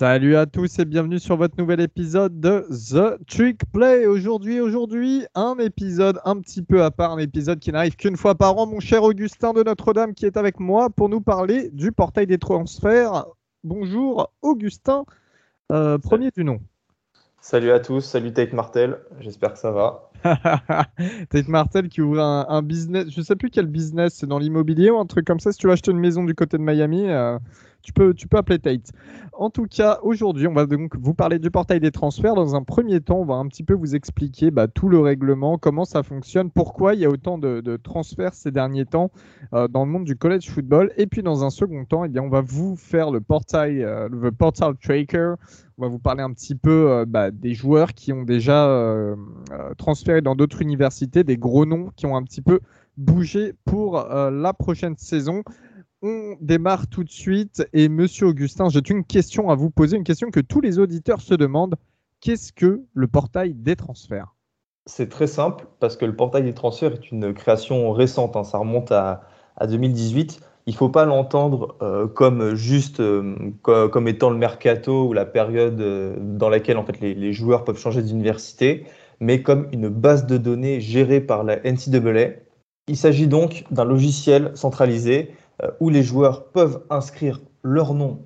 Salut à tous et bienvenue sur votre nouvel épisode de The Trick Play. Aujourd'hui, aujourd'hui, un épisode un petit peu à part, un épisode qui n'arrive qu'une fois par an. Mon cher Augustin de Notre-Dame qui est avec moi pour nous parler du portail des transferts. Bonjour Augustin, euh, premier du nom. Salut à tous, salut Tate Martel, j'espère que ça va. Tate Martel qui ouvre un, business, je sais plus quel business, c'est dans l'immobilier ou un truc comme ça. Si tu veux acheter une maison du côté de Miami, euh, tu peux, appeler Tate. En tout cas, aujourd'hui, on va donc vous parler du portail des transferts. Dans un premier temps, on va un petit peu vous expliquer bah, tout le règlement, comment ça fonctionne, pourquoi il y a autant de, transferts ces derniers temps euh, dans le monde du college football. Et puis, dans un second temps, eh on va vous faire le portail, euh, le portal tracker. On va vous parler un petit peu euh, bah, des joueurs qui ont déjà transféré dans d'autres universités, des gros noms qui ont un petit peu bougé pour la prochaine saison. On démarre tout de suite et Monsieur Augustin, j'ai une question à vous poser, une question que tous les auditeurs se demandent. Qu'est-ce que le portail des transferts? C'est très simple parce que le portail des transferts est une création récente, hein. ça remonte à, 2018. Il ne faut pas l'entendre euh, comme juste euh, comme, étant le mercato ou la période euh, dans laquelle en fait les, les joueurs peuvent changer d'université, mais comme une base de données gérée par la NCAA. Il s'agit donc d'un logiciel centralisé où les joueurs peuvent inscrire leur nom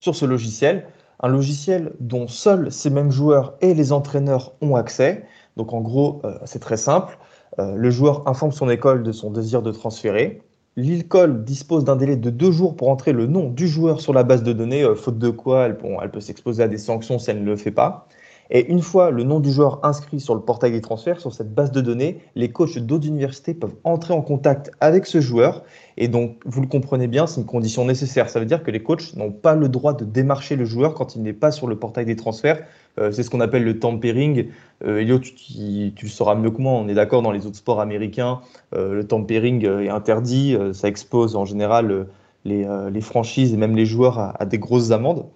sur ce logiciel, un logiciel dont seuls ces mêmes joueurs et les entraîneurs ont accès. Donc en gros, euh, c'est très simple. Euh, le joueur informe son école de son désir de transférer. L'école dispose d'un délai de deux jours pour entrer le nom du joueur sur la base de données, faute de quoi elle, elle peut s'exposer à des sanctions si elle ne le fait pas. Et une fois le nom du joueur inscrit sur le portail des transferts, sur cette base de données, les coachs d'autres universités peuvent entrer en contact avec ce joueur. Et donc, vous le comprenez bien, c'est une condition nécessaire. Ça veut dire que les coachs n'ont pas le droit de démarcher le joueur quand il n'est pas sur le portail des transferts. Euh, c'est ce qu'on appelle le tampering. Euh, Elio, tu, sauras mieux que moi, on est d'accord dans les autres sports américains, euh, le tampering est interdit. ça expose en général les, franchises et même les joueurs à, à des grosses amendes.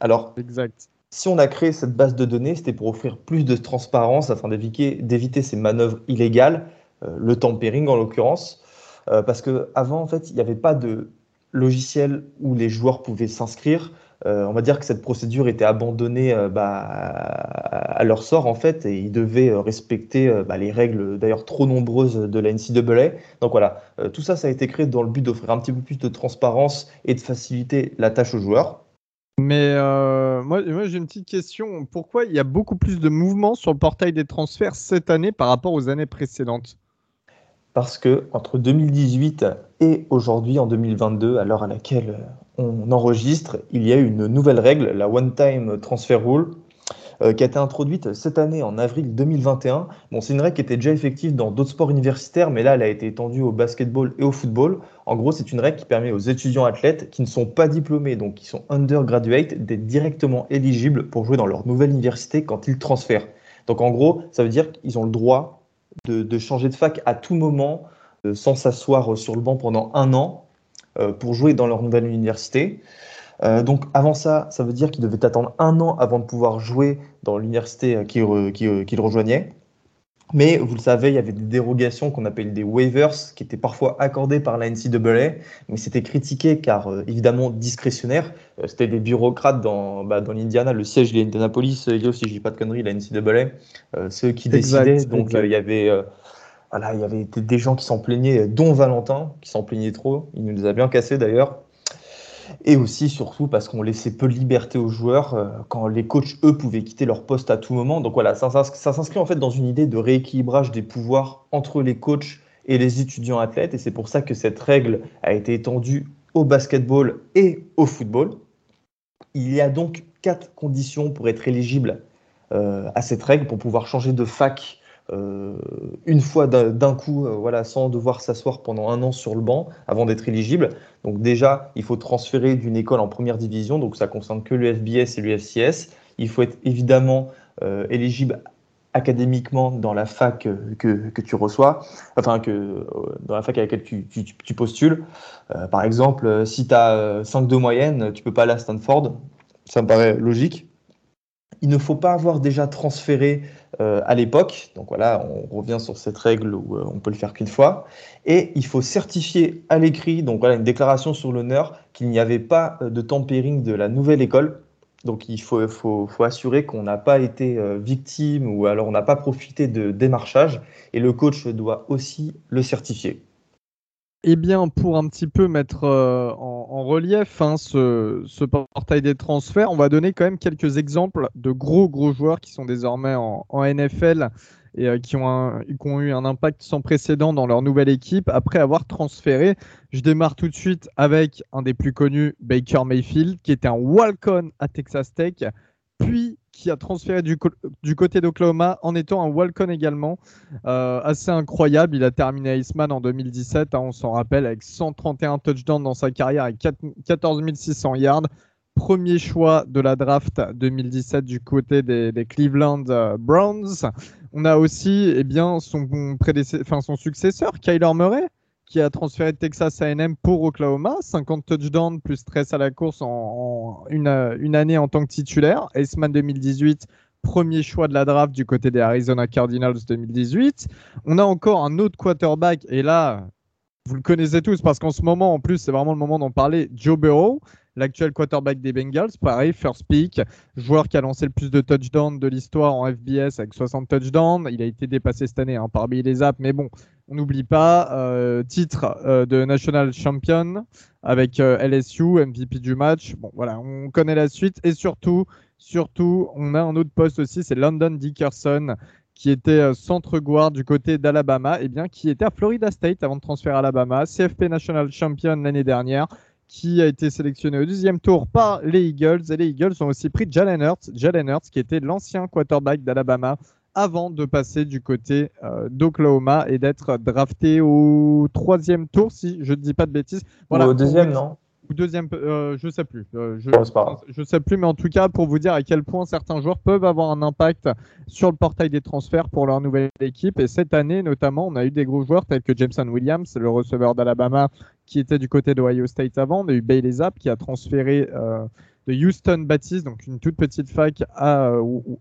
Alors, exact si on a créé cette base de données, c'était pour offrir plus de transparence afin d'éviter ces manœuvres illégales, euh, le tampering en l'occurrence, euh, parce qu'avant, en fait, il n'y avait pas de logiciel où les joueurs pouvaient s'inscrire. Euh, on va dire que cette procédure était abandonnée bah, à leur sort en fait et ils devaient respecter bah, les règles d'ailleurs trop nombreuses de la NCAA. Donc voilà, tout ça, ça a été créé dans le but d'offrir un petit peu plus de transparence et de faciliter la tâche aux joueurs. Mais euh, moi, j'ai une petite question. Pourquoi il y a beaucoup plus de mouvements sur le portail des transferts cette année par rapport aux années précédentes? Parce que entre 2018 et aujourd'hui, en 2022, à l'heure à laquelle on enregistre, il y a une nouvelle règle, la One Time Transfer Rule, euh, qui a été introduite cette année en avril 2021. Bon, c'est une règle qui était déjà effective dans d'autres sports universitaires, mais là, elle a été étendue au basketball et au football. En gros, c'est une règle qui permet aux étudiants athlètes qui ne sont pas diplômés, donc qui sont undergraduate, d'être directement éligibles pour jouer dans leur nouvelle université quand ils transfèrent. Donc en gros, ça veut dire qu'ils ont le droit de, changer de fac à tout moment euh, sans s'asseoir sur le banc pendant un an euh, pour jouer dans leur nouvelle université. Euh, donc avant ça, ça veut dire qu'il devait attendre un an avant de pouvoir jouer dans l'université qu'il rejoignait. Mais vous le savez, il y avait des dérogations qu'on appelle des waivers, qui étaient parfois accordées par la NCAA, mais c'était critiqué car euh, évidemment discrétionnaire. Euh, c'était des bureaucrates dans, bah, dans l'Indiana, le siège de l'Indianapolis, il y a aussi, je dis pas de conneries, la NCAA, ceux qui décidaient. Donc il y avait voilà, il y avait des gens qui s'en plaignaient, dont Valentin, qui s'en plaignait trop. Il nous les a bien cassés d'ailleurs et aussi surtout parce qu'on laissait peu de liberté aux joueurs euh, quand les coachs, eux, pouvaient quitter leur poste à tout moment. Donc voilà, ça, s'inscrit en fait dans une idée de rééquilibrage des pouvoirs entre les coachs et les étudiants athlètes, et c'est pour ça que cette règle a été étendue au basketball et au football. Il y a donc quatre conditions pour être éligible euh, à cette règle, pour pouvoir changer de fac une fois d'un coup, euh, voilà, sans devoir s'asseoir pendant un an sur le banc avant d'être éligible. Donc déjà, il faut transférer d'une école en première division, donc ça concerne que l'UFBS et l'UFCS. Il faut être évidemment euh, éligible académiquement dans la fac que, tu reçois, enfin que dans la fac à laquelle tu postules. par exemple, si tu as 5 de moyenne, tu peux pas aller à Stanford. Ça me paraît logique. Il ne faut pas avoir déjà transféré euh, à l'époque. Donc voilà, on revient sur cette règle où euh, on peut le faire qu'une fois. Et il faut certifier à l'écrit, donc voilà, une déclaration sur l'honneur qu'il n'y avait pas euh, de tampering de la nouvelle école Donc il faut, faut, faut assurer qu'on n'a pas été victime ou alors on n'a pas profité de démarchage et le coach doit aussi le certifier. Eh bien, pour un petit peu mettre euh, en, relief hein, ce, portail des transferts, on va donner quand même quelques exemples de gros gros joueurs qui sont désormais en, NFL et euh, qui, ont eu un impact sans précédent dans leur nouvelle équipe après avoir transféré. Je démarre tout de suite avec un des plus connus, Baker Mayfield, qui était un walk-on à Texas Tech, qui a transféré du, côté d'Oklahoma en étant un walk-on également. Euh, assez incroyable. Il a terminé Iceman en 2017, hein, on s'en rappelle, avec 131 touchdowns dans sa carrière et 14 600 yards. Premier choix de la draft 2017 du côté des, Cleveland euh, Browns. On a aussi eh bien, son, son successeur, Kyler Murray, qui a transféré de Texas A&M pour Oklahoma, 50 touchdowns plus 13 à la course en, une, année en tant que titulaire. Aceman 2018, premier choix de la draft du côté des Arizona Cardinals 2018. On a encore un autre quarterback, et là, vous le connaissez tous parce qu'en ce moment, en plus, c'est vraiment le moment d'en parler, Joe Burrow l'actuel quarterback des Bengals. Pareil, first pick, joueur qui a lancé le plus de touchdowns de l'histoire en FBS avec 60 touchdowns. Il a été dépassé cette année hein, par Billy les mais bon, on n'oublie pas, euh, titre euh, de National Champion avec euh, LSU, MVP du match. Bon, voilà, on connaît la suite et surtout, surtout, on a un autre poste aussi, c'est London Dickerson qui était centre guard du côté d'Alabama, et eh bien qui était à Florida State avant de transférer à Alabama, CFP National Champion l'année dernière, qui a été sélectionné au deuxième tour par les Eagles. Et les Eagles ont aussi pris Jalen Hurts, Jalen Hurts qui était l'ancien quarterback d'Alabama avant de passer du côté euh, d'Oklahoma et d'être drafté au troisième tour, si je ne dis pas de bêtises. Voilà, au deuxième, non ou deuxième, euh, je sais plus. Euh, je, je sais plus, mais en tout cas pour vous dire à quel point certains joueurs peuvent avoir un impact sur le portail des transferts pour leur nouvelle équipe. Et cette année, notamment, on a eu des gros joueurs tels que Jameson Williams, le receveur d'Alabama, qui était du côté d'Ohio State avant. On a eu Bailey Zapp qui a transféré euh, de Houston Baptist, donc une toute petite fac à,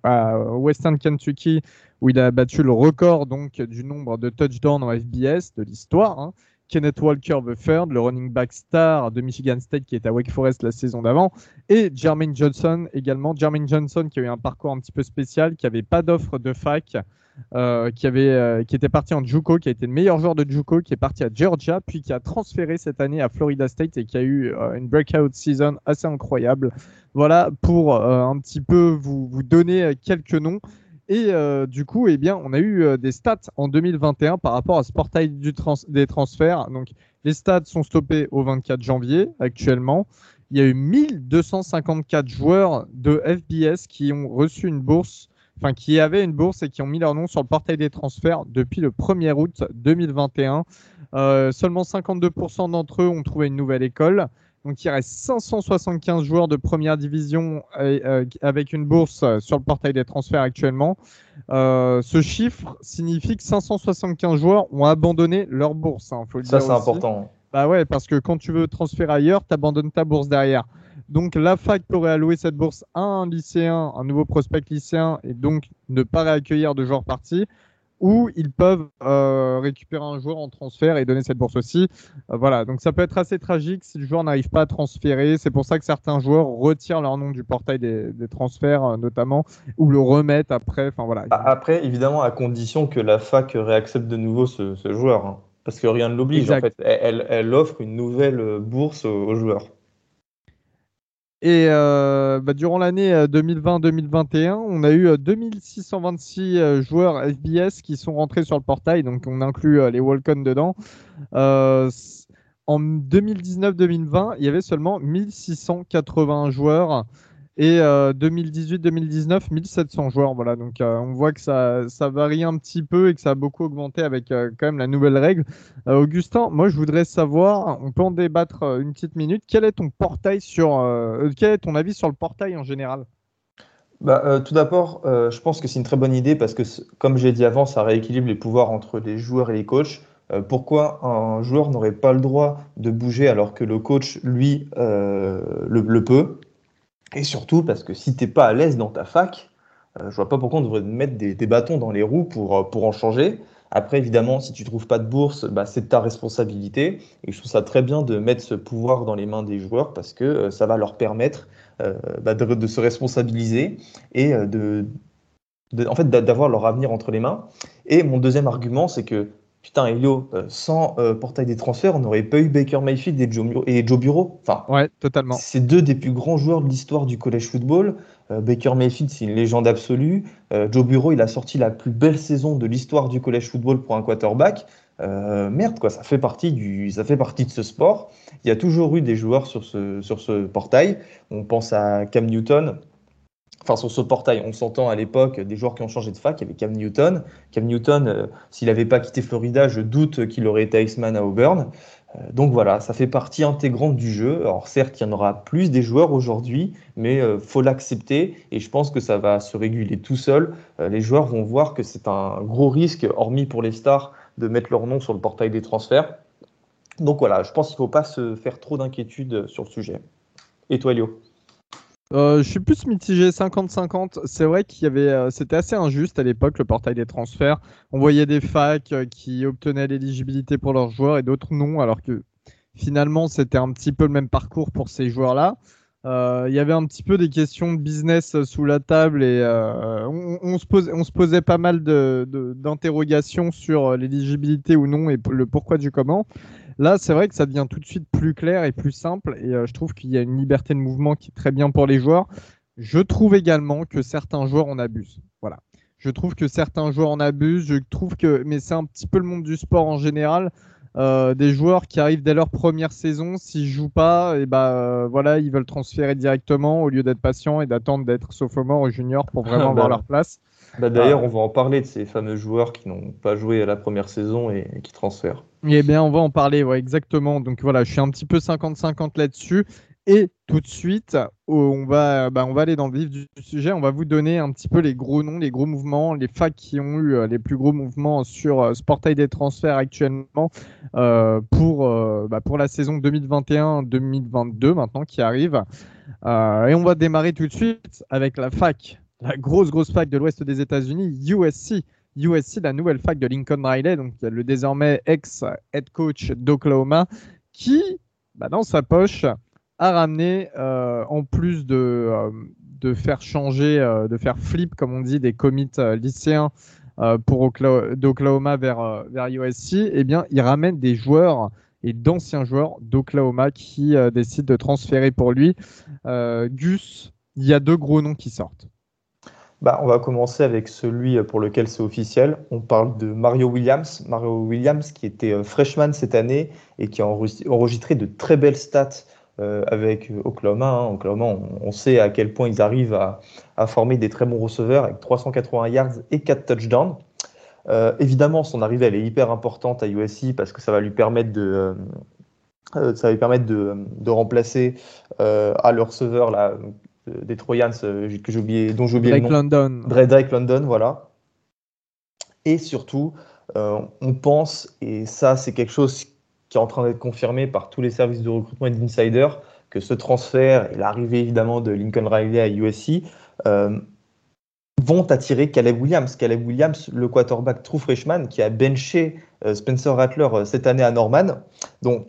à, Western Kentucky, où il a battu le record donc du nombre de touchdowns en FBS de l'histoire. Hein. Kenneth Walker III, le running back star de Michigan State qui est à Wake Forest la saison d'avant, et Jermaine Johnson également. Jermaine Johnson qui a eu un parcours un petit peu spécial, qui n'avait pas d'offre de fac, euh, qui, avait, euh, qui était parti en JUCO, qui a été le meilleur joueur de JUCO, qui est parti à Georgia, puis qui a transféré cette année à Florida State et qui a eu euh, une breakout season assez incroyable. Voilà pour un petit peu vous, vous donner quelques noms. Et euh, du coup, eh bien, on a eu euh, des stats en 2021 par rapport à ce portail des transferts. Donc, les stats sont stoppés au 24 janvier actuellement. Il y a eu 1254 joueurs de FBS qui ont reçu une bourse, enfin qui avaient une bourse et qui ont mis leur nom sur le portail des transferts depuis le 1er août 2021. Euh, seulement 52% d'entre eux ont trouvé une nouvelle école. Donc il reste 575 joueurs de première division euh, avec une bourse euh, sur le portail des transferts actuellement. Euh, ce chiffre signifie que 575 joueurs ont abandonné leur bourse. Hein, faut le Ça c'est important. Bah ouais, parce que quand tu veux transférer ailleurs, tu abandonnes ta bourse derrière. Donc la fac pourrait allouer cette bourse à un lycéen, un nouveau prospect lycéen, et donc ne pas réaccueillir de joueurs partis ou ils peuvent euh, récupérer un joueur en transfert et donner cette bourse aussi. Euh, voilà, donc ça peut être assez tragique si le joueur n'arrive pas à transférer. C'est pour ça que certains joueurs retirent leur nom du portail des, transferts, euh, notamment, ou le remettent après. Enfin voilà. Après, évidemment, à condition que la fac réaccepte de nouveau ce, joueur, hein. parce que rien ne l'oblige. En fait, elle, offre une nouvelle bourse aux joueurs. Et euh, bah, durant l'année 2020-2021, euh, on a eu 2626 euh, joueurs FBS qui sont rentrés sur le portail, donc on inclut les Walcon dedans. en 2019-2020, il y avait seulement 1680 joueurs et 2018-2019, euh, 1700 joueurs. Voilà, donc euh, on voit que ça, varie un petit peu et que ça a beaucoup augmenté avec euh, quand même la nouvelle règle. Augustin, moi je voudrais savoir, on peut en débattre une petite minute. Quel est ton portail sur, quel est ton avis sur le portail en général? Bah, tout d'abord, je pense que c'est une très bonne idée parce que, comme j'ai dit avant, ça rééquilibre les pouvoirs entre les joueurs et les coachs. pourquoi un joueur n'aurait pas le droit de bouger alors que le coach, lui, le, peut? Et surtout parce que si t'es pas à l'aise dans ta fac, euh, je vois pas pourquoi on devrait mettre des, bâtons dans les roues pour, euh, pour en changer. Après, évidemment, si tu trouves pas de bourse, bah, c'est ta responsabilité. Et je trouve ça très bien de mettre ce pouvoir dans les mains des joueurs parce que euh, ça va leur permettre euh, bah, de, se responsabiliser et de, en fait, d'avoir leur avenir entre les mains. Et mon deuxième argument, c'est que Putain, Elio, sans portail des transferts, on n'aurait pas eu Baker Mayfield et Joe, et Joe Bureau. Enfin, ouais, totalement. C'est deux des plus grands joueurs de l'histoire du collège football. Euh, Baker Mayfield, c'est une légende absolue. Euh, Joe Bureau, il a sorti la plus belle saison de l'histoire du college football pour un quarterback. Euh, merde, quoi, ça fait, partie du, ça fait partie de ce sport. Il y a toujours eu des joueurs sur ce, sur ce portail. On pense à Cam Newton. Enfin, sur ce portail, on s'entend à l'époque des joueurs qui ont changé de fac. Il y avait Cam Newton. Cam Newton, s'il n'avait pas quitté Florida, je doute qu'il aurait été Iceman à Auburn. Euh, donc voilà, ça fait partie intégrante du jeu. Alors certes, il y en aura plus des joueurs aujourd'hui, mais euh, faut l'accepter et je pense que ça va se réguler tout seul. Euh, les joueurs vont voir que c'est un gros risque, hormis pour les stars, de mettre leur nom sur le portail des transferts. Donc voilà, je pense qu'il ne faut pas se faire trop d'inquiétude sur le sujet. Et toi, euh, je suis plus mitigé 50-50. C'est vrai qu'il y avait, euh, c'était assez injuste à l'époque le portail des transferts. On voyait des facs euh, qui obtenaient l'éligibilité pour leurs joueurs et d'autres non, alors que finalement c'était un petit peu le même parcours pour ces joueurs-là. Il y avait un petit peu des questions de business sous la table et on, se posait, on se posait pas mal d'interrogations sur l'éligibilité ou non et le pourquoi du comment. Là, c'est vrai que ça devient tout de suite plus clair et plus simple. Et euh, je trouve qu'il y a une liberté de mouvement qui est très bien pour les joueurs. Je trouve également que certains joueurs en abusent. Voilà. Je trouve que certains joueurs en abusent. Je trouve que, mais c'est un petit peu le monde du sport en général. Euh, des joueurs qui arrivent dès leur première saison, s'ils jouent pas, et bah euh, voilà, ils veulent transférer directement au lieu d'être patient et d'attendre d'être sophomore ou junior pour vraiment avoir bah, leur place. Bah, d'ailleurs, on va en parler de ces fameux joueurs qui n'ont pas joué à la première saison et qui transfèrent. Eh bien, on va en parler, exactement. Donc voilà, je suis un petit peu 50-50 là-dessus. Et tout de suite, on va, bah, on va aller dans le vif du sujet. On va vous donner un petit peu les gros noms, les gros mouvements, les facs qui ont eu euh, les plus gros mouvements sur euh, ce portail des transferts actuellement euh, pour, bah, pour la saison 2021-2022 maintenant qui arrive. et on va démarrer tout de suite avec la fac, la grosse, grosse fac de l'ouest des États-Unis, USC. USC, la nouvelle fac de Lincoln Riley, donc le désormais ex-head coach d'Oklahoma, qui, bah, dans sa poche, a ramené, euh, en plus de, euh, faire changer, euh, de faire flip, comme on dit, des commits lycéens pour d'Oklahoma vers, vers USC, eh bien, il ramène des joueurs et d'anciens joueurs d'Oklahoma qui décident de transférer pour lui. Gus, il y a deux gros noms qui sortent. Bah, on va commencer avec celui pour lequel c'est officiel. On parle de Mario Williams. Mario Williams qui était euh, freshman cette année et qui a enregistré de très belles stats euh, avec Oklahoma. Hein. Oklahoma, on, sait à quel point ils arrivent à, former des très bons receveurs avec 380 yards et 4 touchdowns. Euh, évidemment, son arrivée elle est hyper importante à USC parce que ça va lui permettre de, ça va lui permettre de remplacer à le receveur là, des Troyans euh, que oublié, dont j'ai oublié Drake le nom. London. Drake London, voilà. Et surtout, euh, on pense, et ça c'est quelque chose qui est en train d'être confirmé par tous les services de recrutement et d'insiders, que ce transfert et l'arrivée évidemment de Lincoln Riley à USC euh, vont attirer Caleb Williams. Caleb Williams, le quarterback true freshman qui a benché Spencer Rattler cette année à Norman. Donc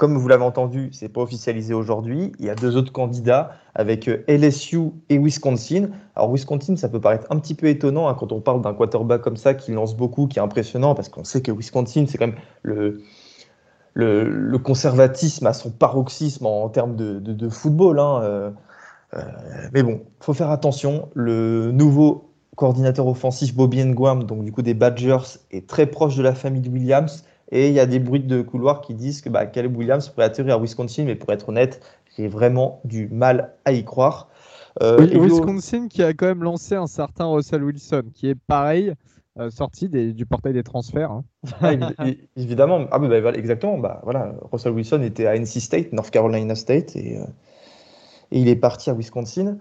comme vous l'avez entendu, c'est pas officialisé aujourd'hui. Il y a deux autres candidats avec euh, LSU et Wisconsin. Alors Wisconsin, ça peut paraître un petit peu étonnant hein, quand on parle d'un quarterback comme ça qui lance beaucoup, qui est impressionnant, parce qu'on sait que Wisconsin, c'est quand même le, le, conservatisme à son paroxysme en, termes de, football. Hein, euh, euh, mais bon, faut faire attention. Le nouveau coordinateur offensif Bobby Nguam, donc du coup des Badgers, est très proche de la famille de Williams. Et il y a des bruits de couloir qui disent que bah, Caleb Williams pourrait atterrir à Wisconsin, mais pour être honnête, j'ai vraiment du mal à y croire. Euh, Wisconsin qui a quand même lancé un certain Russell Wilson, qui est pareil, euh, sorti du portail des transferts. Hein. Ah, évidemment, ah, bah, exactement. Bah, voilà, Russell Wilson était à NC State, North Carolina State, et, euh, et il est parti à Wisconsin.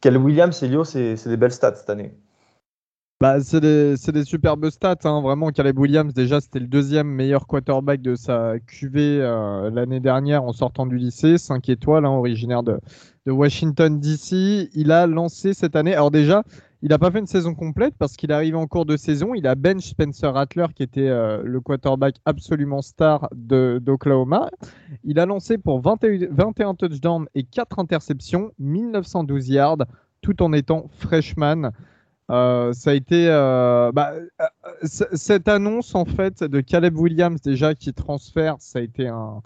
Caleb Williams, Elio, c'est des belles stats cette année. Bah, c'est des, des, superbes stats, hein. vraiment. Caleb Williams, déjà, c'était le deuxième meilleur quarterback de sa QV euh, l'année dernière en sortant du lycée, 5 étoiles, hein, originaire de, de Washington DC. Il a lancé cette année, alors déjà, Il n'a pas fait une saison complète parce qu'il est arrivé en cours de saison. Il a bench Spencer Rattler, qui était euh, le quarterback absolument star d'Oklahoma. Il a lancé pour 21, 21 touchdowns et 4 interceptions, 1912 yards, tout en étant freshman. Euh, ça a été euh, bah, cette annonce en fait de Caleb Williams déjà qui transfère, ça a été un,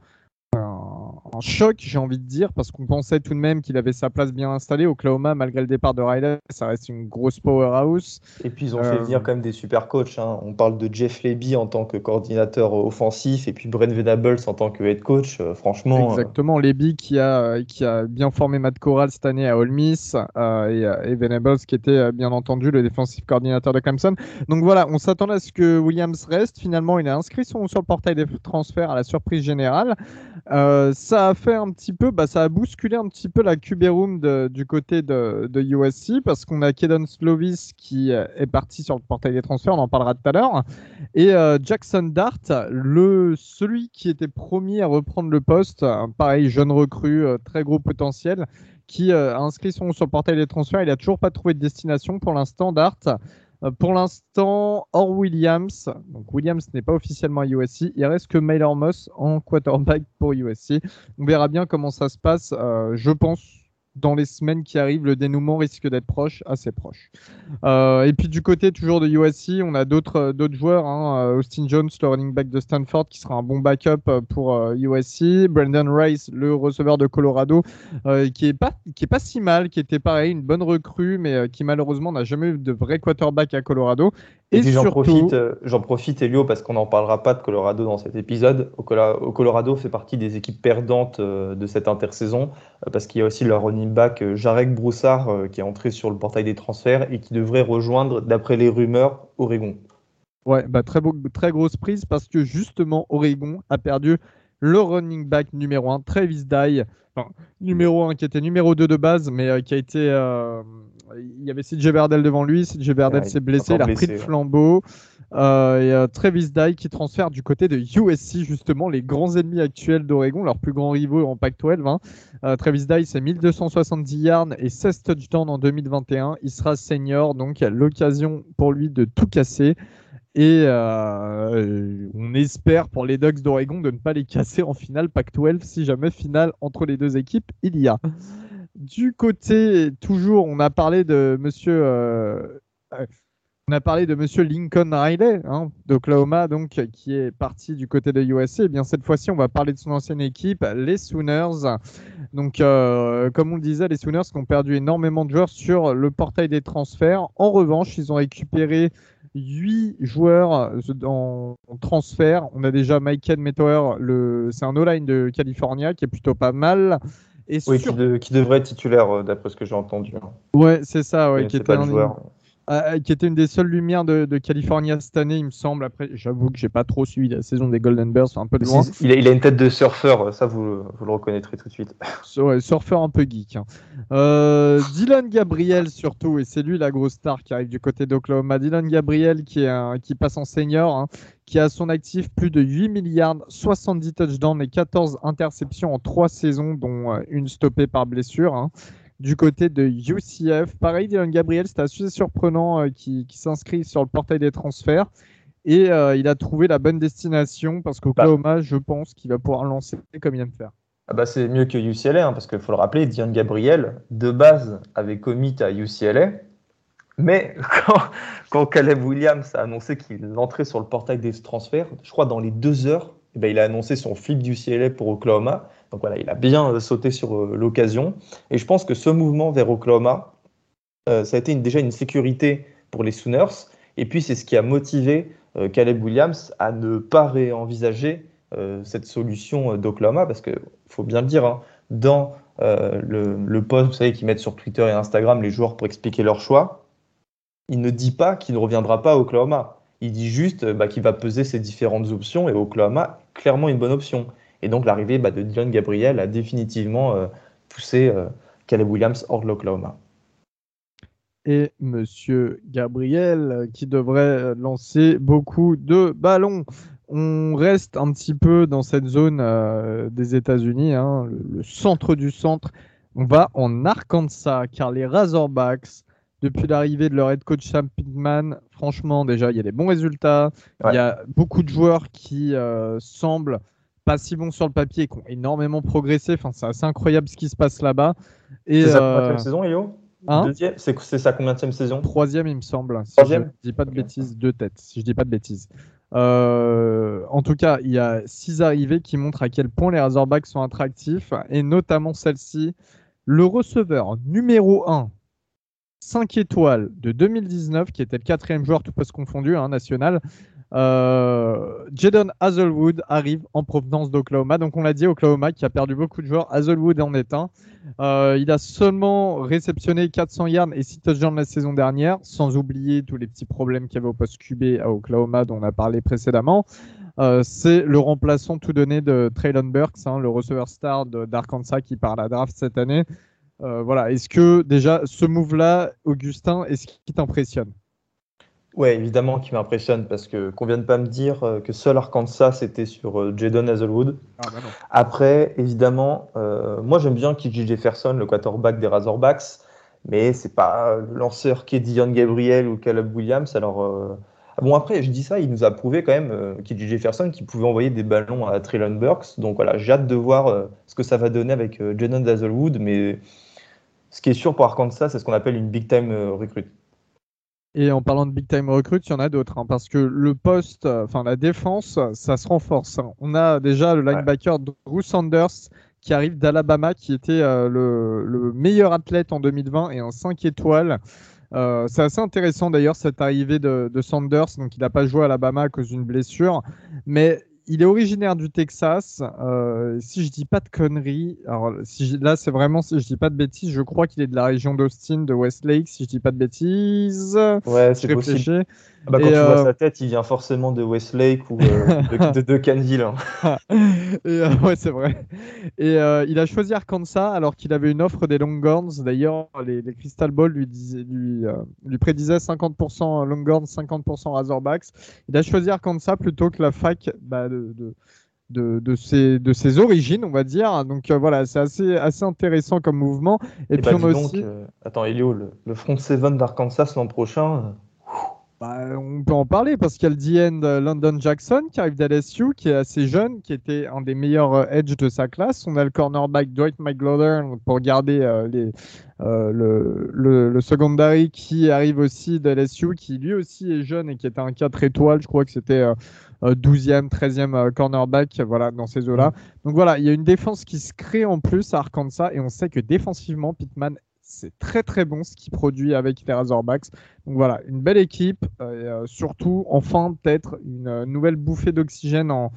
choc, j'ai envie de dire, parce qu'on pensait tout de même qu'il avait sa place bien installée. Oklahoma, malgré le départ de Riley, ça reste une grosse powerhouse. Et puis ils ont fait euh, venir quand même des super coachs. Hein. On parle de Jeff Leby en tant que coordinateur offensif et puis Brent Venables en tant que head coach. Euh, franchement. Euh, Exactement. Leby qui a, qui a bien formé Matt Corral cette année à Ole Miss et, et, Venables qui était bien entendu le défensif coordinateur de Clemson. Donc voilà, on s'attendait à ce que Williams reste. Finalement, il a inscrit son, sur le portail des transferts à la surprise générale. Euh, ça a fait un petit peu, bah, ça a bousculé un petit peu la QB room du côté de, USC parce qu'on a Kedon Slovis qui est parti sur le portail des transferts, on en parlera tout à l'heure, et euh, Jackson Dart, le, celui qui était promis à reprendre le poste, pareil, jeune recrue, euh, très gros potentiel, qui a inscrit son sur le portail des transferts. Il n'a toujours pas trouvé de destination pour l'instant, Dart. Euh, pour l'instant, hors Williams, donc Williams n'est pas officiellement USC, il reste que Mailer Moss en quarterback pour USC. On verra bien comment ça se passe. Euh, je pense dans les semaines qui arrivent, le dénouement risque d'être proche, assez proche. Euh, et puis du côté toujours de USC, on a d'autres euh, joueurs, hein, euh, Austin Jones, le running back de Stanford, qui sera un bon backup pour USC, Brandon Rice, le receveur de Colorado, qui est pas qui est pas si mal, qui était pareil, une bonne recrue, mais qui malheureusement n'a jamais eu de vrai quarterback à Colorado. Et, j'en profite, euh, j'en profite, Elio, parce qu'on n'en parlera pas de Colorado dans cet épisode. Au, Colorado fait partie des équipes perdantes euh, de cette intersaison, euh, parce qu'il y a aussi le running back Jarek Broussard qui est entré sur le portail des transferts et qui devrait rejoindre, d'après les rumeurs, Oregon. Ouais, bah très, beau, très grosse prise parce que justement, Oregon a perdu le running back numéro 1, Travis Dye, numéro 1 qui était numéro 2 de base, mais qui a été il y avait CJ Verdel devant lui. CJ Verdel s'est blessé, il a pris le flambeau. Euh, et euh, Travis Dye qui transfère du côté de USC, justement, les grands ennemis actuels d'Oregon, leurs plus grands rivaux en Pac-12. Hein. Euh, Travis Dye, c'est 1270 yards et 16 touchdowns en 2021. Il sera senior, donc il y a l'occasion pour lui de tout casser. Et on espère pour les Ducks d'Oregon de ne pas les casser en finale Pac-12 si jamais finale entre les deux équipes il y a. Du côté, toujours, on a parlé de monsieur. Euh, euh, on a parlé de monsieur Lincoln Riley hein, d'Oklahoma, donc qui est parti du côté de USC. Eh bien cette fois-ci, on va parler de son ancienne équipe, les Sooners. Donc, euh, comme on le disait, les Sooners qui ont perdu énormément de joueurs sur le portail des transferts. En revanche, ils ont récupéré 8 joueurs en, transfert. On a déjà Michael Metower, c'est un O-line de California qui est plutôt pas mal oui, qui, devrait être titulaire, euh, d'après ce que j'ai entendu. Hein. Ouais, c'est ça, ouais, qui était, un, joueur. Ah, ah, qui était une des seules lumières de, de California cette année, il me semble. Après, j'avoue que j'ai pas trop suivi la saison des Golden Bears, un peu de loin. Il a, il a, une tête de surfeur, ça vous, vous le reconnaîtrez tout de suite. Ouais, surfeur un peu geek. Hein. Euh, Dylan Gabriel surtout, et c'est lui la grosse star qui arrive du côté d'Oklahoma. Dylan Gabriel qui, est qui passe en senior, hein, qui a à son actif plus de 8 milliards, 70 touchdowns et 14 interceptions en 3 saisons, dont euh, une stoppée par blessure. Hein du côté de UCF. Pareil, Dylan Gabriel, c'était assez surprenant euh, qui, s'inscrit sur le portail des transferts. Et euh, il a trouvé la bonne destination parce qu'Oklahoma, bah. je pense qu'il va pouvoir lancer comme il aime faire. Ah bah c'est mieux que UCLA, hein, parce qu'il faut le rappeler, Dylan Gabriel, de base, avait commit à UCLA. Mais quand, quand Caleb Williams a annoncé qu'il entrait sur le portail des transferts, je crois dans les deux heures, eh ben, il a annoncé son flip du UCLA pour Oklahoma. Donc voilà, il a bien euh, sauté sur euh, l'occasion. Et je pense que ce mouvement vers Oklahoma, euh, ça a été déjà une sécurité pour les Sooners. Et puis c'est ce qui a motivé Caleb Williams à ne pas réenvisager cette solution d'Oklahoma, parce qu'il faut bien le dire, hein, dans le, le, post, vous savez, qu'ils mettent sur Twitter et Instagram les joueurs pour expliquer leur choix, il ne dit pas qu'il ne reviendra pas à Oklahoma. Il dit juste bah, qu'il va peser ses différentes options et Oklahoma, clairement une bonne option. Et donc l'arrivée bah, de Dylan Gabriel a définitivement euh, poussé euh, Caleb Williams hors de l'Oklahoma. Et Monsieur Gabriel euh, qui devrait lancer beaucoup de ballons. On reste un petit peu dans cette zone des États-Unis, hein, le, centre du centre. On va en Arkansas car les Razorbacks depuis l'arrivée de leur head coach Sam Pittman, franchement, déjà, il y a des bons résultats. Il y a beaucoup de joueurs qui euh, semblent pas si bons sur le papier et qui ont énormément progressé. Enfin, c'est assez incroyable ce qui se passe là-bas. C'est sa combien saison, Yo hein? C'est sa combien de saison? Troisième, il me semble. Si Troisième? je dis pas de bêtises, deux têtes. Si je dis pas de bêtises. Euh, en tout cas, il y a six arrivées qui montrent à quel point les Razorbacks sont attractifs, et notamment celle-ci. Le receveur numéro 1, 5 étoiles de 2019, qui était le quatrième joueur tout poste confondu, hein, national, euh, Jadon Hazelwood arrive en provenance d'Oklahoma. Donc on l'a dit, Oklahoma qui a perdu beaucoup de joueurs. Hazelwood en est un. Euh, il a seulement réceptionné 400 yards et 6 touchdowns la saison dernière, sans oublier tous les petits problèmes qu'il y avait au poste QB à Oklahoma dont on a parlé précédemment. Euh, c'est le remplaçant tout donné de Traylon Burks, hein, le receveur star d'Arkansas qui part à la draft cette année. Voilà. Est-ce que déjà ce move-là, Augustin, est-ce qui t'impressionne? Ouais, évidemment qui m'impressionne parce que qu'on vient de pas me dire euh, que seul Arkansas c'était sur euh, Jadon Hazelwood. Ah, bah Après, évidemment, euh, moi j'aime bien KJ Jefferson, le quarterback des Razorbacks, mais c'est pas le lanceur qui est Dion Gabriel ou Caleb Williams. Alors bon après, je dis ça, il nous a prouvé quand même KJ Jefferson qui pouvait envoyer des ballons à Traylon Burks. Donc voilà, j'ai hâte de voir ce que ça va donner avec Jadon Hazelwood, mais ce qui est sûr pour Arkansas, c'est ce qu'on appelle une big time recrute. Et en parlant de big time recrute, il y en a d'autres, hein, parce que le poste, enfin la défense, ça se renforce. Hein. On a déjà le linebacker Drew Sanders qui arrive d'Alabama, qui était euh, le, meilleur athlète en 2020 et en 5 étoiles. Euh, c'est assez intéressant d'ailleurs cette arrivée de, de Sanders, donc il n'a pas joué à Alabama à cause d'une blessure, mais il est originaire du Texas. Euh, si je dis pas de conneries, alors si là c'est vraiment si je dis pas de bêtises, je crois qu'il est de la région d'Austin, de Westlake, si je dis pas de bêtises. Ouais, c'est possible. Ah bah, quand tu vois euh, sa tête, il vient forcément de Westlake ou euh, de, de, Canville. Hein. Euh, ouais, c'est vrai. Et il a choisi Arkansas alors qu'il avait une offre des Longhorns. D'ailleurs, les, Crystal Ball lui, lui, lui prédisaient 50% Longhorns, 50% Razorbacks. Il a choisi Arkansas plutôt que la fac bah, de, de, de, ses, de ses origines, on va dire. Donc voilà, c'est assez, assez intéressant comme mouvement. Et, puis bah, on a aussi. attends, Elio, le, le front seven d'Arkansas l'an prochain. Bah, on peut en parler parce qu'il y a le DN London Jackson qui arrive d'LSU, qui est assez jeune, qui était un des meilleurs euh, edge de sa classe. On a le cornerback Dwight McGloder pour garder euh, euh, le, secondary qui arrive aussi d'LSU, qui lui aussi est jeune et qui était un 4 étoiles. Je crois que c'était 12e, 13e cornerback voilà, dans ces eaux-là. Donc voilà, il y a une défense qui se crée en plus à Arkansas et on sait que défensivement, Pittman c'est très très bon ce qu'il produit avec les. Donc voilà, une belle équipe, euh, surtout enfin peut-être une euh, nouvelle bouffée d'oxygène en,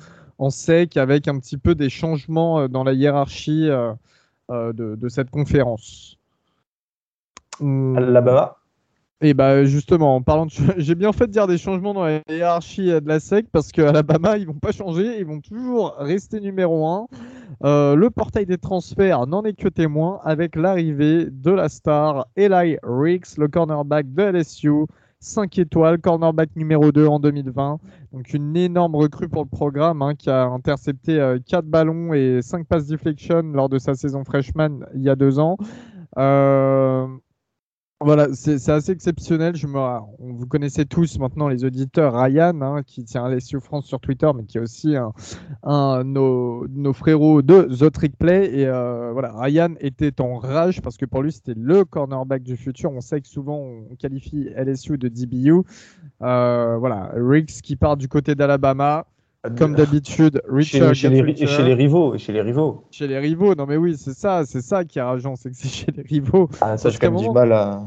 sec avec un petit peu des changements euh, dans la hiérarchie de, cette conférence. Alabama? Et bah justement, en parlant de... j'ai bien fait de dire des changements dans la hiérarchie de la SEC parce qu'à Alabama, ils vont pas changer, ils vont toujours rester numéro 1. Euh, le portail des transferts n'en est que témoin avec l'arrivée de la star Eli Riggs, le cornerback de LSU. 5 étoiles, cornerback numéro 2 en 2020. Donc une énorme recrue pour le programme hein, qui a intercepté 4 euh, ballons et 5 passes deflection lors de sa saison freshman il y a deux ans. Euh, voilà, c'est assez exceptionnel. Je me, vous connaissez tous maintenant les auditeurs Ryan, hein, qui tient LSU France sur Twitter, mais qui est aussi un, nos, nos, frérots de The Trick Play. Et euh, voilà, Ryan était en rage parce que pour lui, c'était le cornerback du futur. On sait que souvent, on qualifie LSU de DBU. Euh, voilà, Riggs qui part du côté d'Alabama. Comme d'habitude, Richard. Chez, les, chez les rivaux. Chez les rivaux. Chez les rivaux. Non, mais oui, c'est ça, c'est ça qui est rageant, c'est que c'est chez les rivaux. Ah, ça, j'ai quand même du mal à.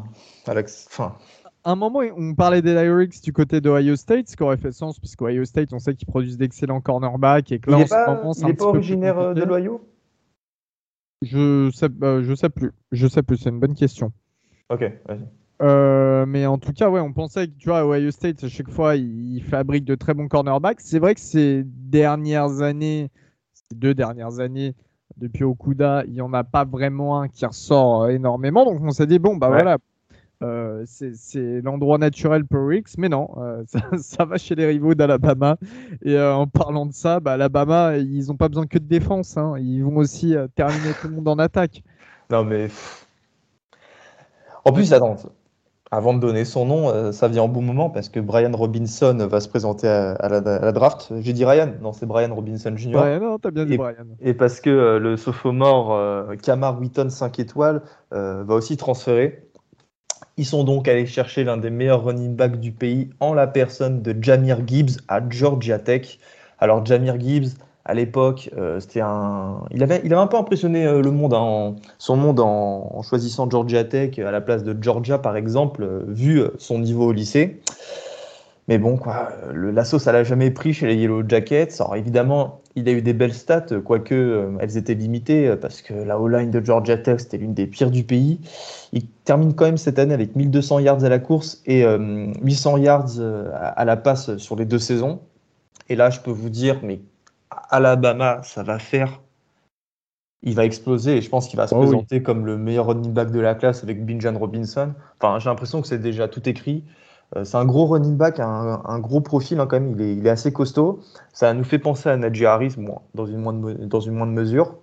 à enfin... À un moment, on parlait des Lyrics du côté d'Ohio State, ce qui aurait fait sens, puisqu'Ohio State, on sait qu'ils produisent d'excellents cornerbacks. Et que là, il n'est pas, pas originaire de l'Ohio? Je sais, euh, je sais plus. Je sais plus, c'est une bonne question. Ok, vas-y. Euh, mais en tout cas, ouais, on pensait que tu vois, Ohio State, à chaque fois, il, fabrique de très bons cornerbacks. C'est vrai que ces dernières années, ces deux dernières années, depuis Okuda, il n'y en a pas vraiment un qui ressort euh, énormément. Donc on s'est dit, bon, bah voilà, euh, c'est l'endroit naturel pour Rix, mais non, ça, va chez les rivaux d'Alabama. Et en parlant de ça, bah, Alabama, ils n'ont pas besoin que de défense. Hein. Ils vont aussi terminer tout le monde en attaque. Non, mais. En plus, attends, Avant de donner son nom, euh, ça vient en bon moment parce que Brian Robinson va se présenter à, la, draft. J'ai dit Ryan, non, c'est Brian Robinson Jr. Brian, non, t'as bien dit et, Brian. Et parce que euh, le sophomore euh, Kamar Wheaton 5 étoiles va aussi transférer. Ils sont donc allés chercher l'un des meilleurs running backs du pays en la personne de Jamir Gibbs à Georgia Tech. Alors Jamir Gibbs, à l'époque, euh, c'était un. Il avait, il avait un peu impressionné euh, le monde, hein, son monde en, choisissant Georgia Tech à la place de Georgia, par exemple, euh, vu son niveau au lycée. Mais bon, quoi, ça l'a jamais pris chez les Yellow Jackets. Alors évidemment, il a eu des belles stats, quoique elles étaient limitées, parce que la O-line de Georgia Tech, c'était l'une des pires du pays. Il termine quand même cette année avec 1200 yards à la course et 800 yards à la passe sur les deux saisons. Et là, je peux vous dire, mais Alabama, ça va faire. Il va exploser et je pense qu'il va se oh présenter comme le meilleur running back de la classe avec Binjan Robinson. Enfin, j'ai l'impression que c'est déjà tout écrit. Euh, c'est un gros running back, un, gros profil hein, quand même. Il est, assez costaud. Ça nous fait penser à Najee Harris, dans, une moindre, dans une moindre mesure.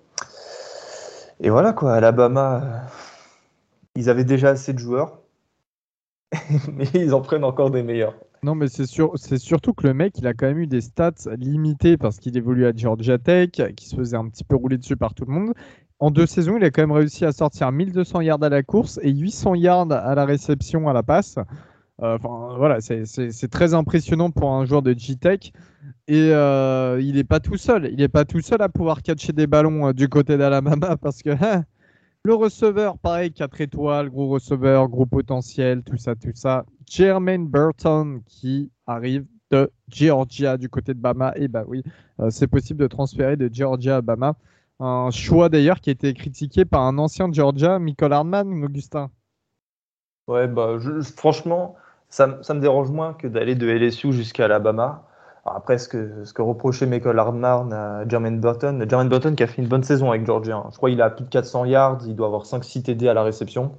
Et voilà quoi, Alabama, euh, ils avaient déjà assez de joueurs, mais ils en prennent encore des meilleurs. Non, mais c'est surtout que le mec, il a quand même eu des stats limitées parce qu'il évolue à Georgia Tech, qui se faisait un petit peu rouler dessus par tout le monde. En deux saisons, il a quand même réussi à sortir 1200 yards à la course et 800 yards à la réception, à la passe. Euh, voilà, c'est très impressionnant pour un joueur de G-Tech. Et euh, il n'est pas tout seul. Il n'est pas tout seul à pouvoir catcher des ballons euh, du côté d'Alabama parce que hein, le receveur, pareil, 4 étoiles, gros receveur, gros potentiel, tout ça, tout ça. Jermaine Burton qui arrive de Georgia du côté de Bama. Et bah oui, euh, c'est possible de transférer de Georgia à Bama. Un choix d'ailleurs qui a été critiqué par un ancien Georgia, Michael Hardman, Augustin. Ouais, bah franchement, ça, ça, me dérange moins que d'aller de LSU jusqu'à Alabama après, ce que, ce que reprochait Michael Hardman à Jermaine Burton, Jermaine Burton qui a fait une bonne saison avec Georgia. Hein. Je crois qu'il a plus de 400 yards, il doit avoir 5-6 TD à la réception.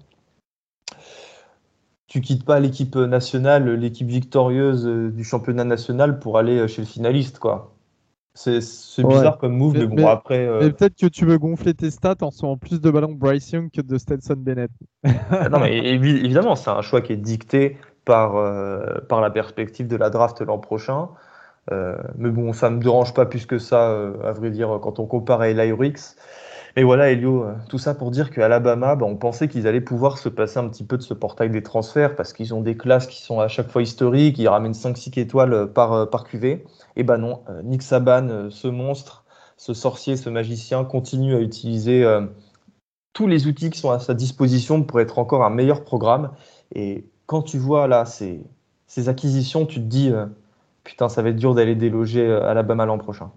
Tu quittes pas l'équipe nationale, l'équipe victorieuse euh, du championnat national pour aller euh, chez le finaliste, quoi. C'est bizarre comme move, mais, bon, après. Euh, peut-être que tu veux gonfler tes stats en recevant plus de ballons Bryce Young que de Stetson Bennett. Ah non, mais évidemment, c'est un choix qui est dicté par, par la perspective de la draft l'an prochain. Euh, mais bon, ça ne me dérange pas plus que ça, euh, à vrai dire, quand on compare à Eli Mais voilà, Elio, euh, tout ça pour dire qu'à Alabama, bah, on pensait qu'ils allaient pouvoir se passer un petit peu de ce portail des transferts parce qu'ils ont des classes qui sont à chaque fois historiques, ils ramènent 5-6 étoiles par, par QV. Et ben non, Nick Saban, ce monstre, ce sorcier, ce magicien, continue à utiliser tous les outils qui sont à sa disposition pour être encore un meilleur programme. Et quand tu vois là ces, ces acquisitions, tu te dis putain, ça va être dur d'aller déloger euh, Alabama l'an prochain.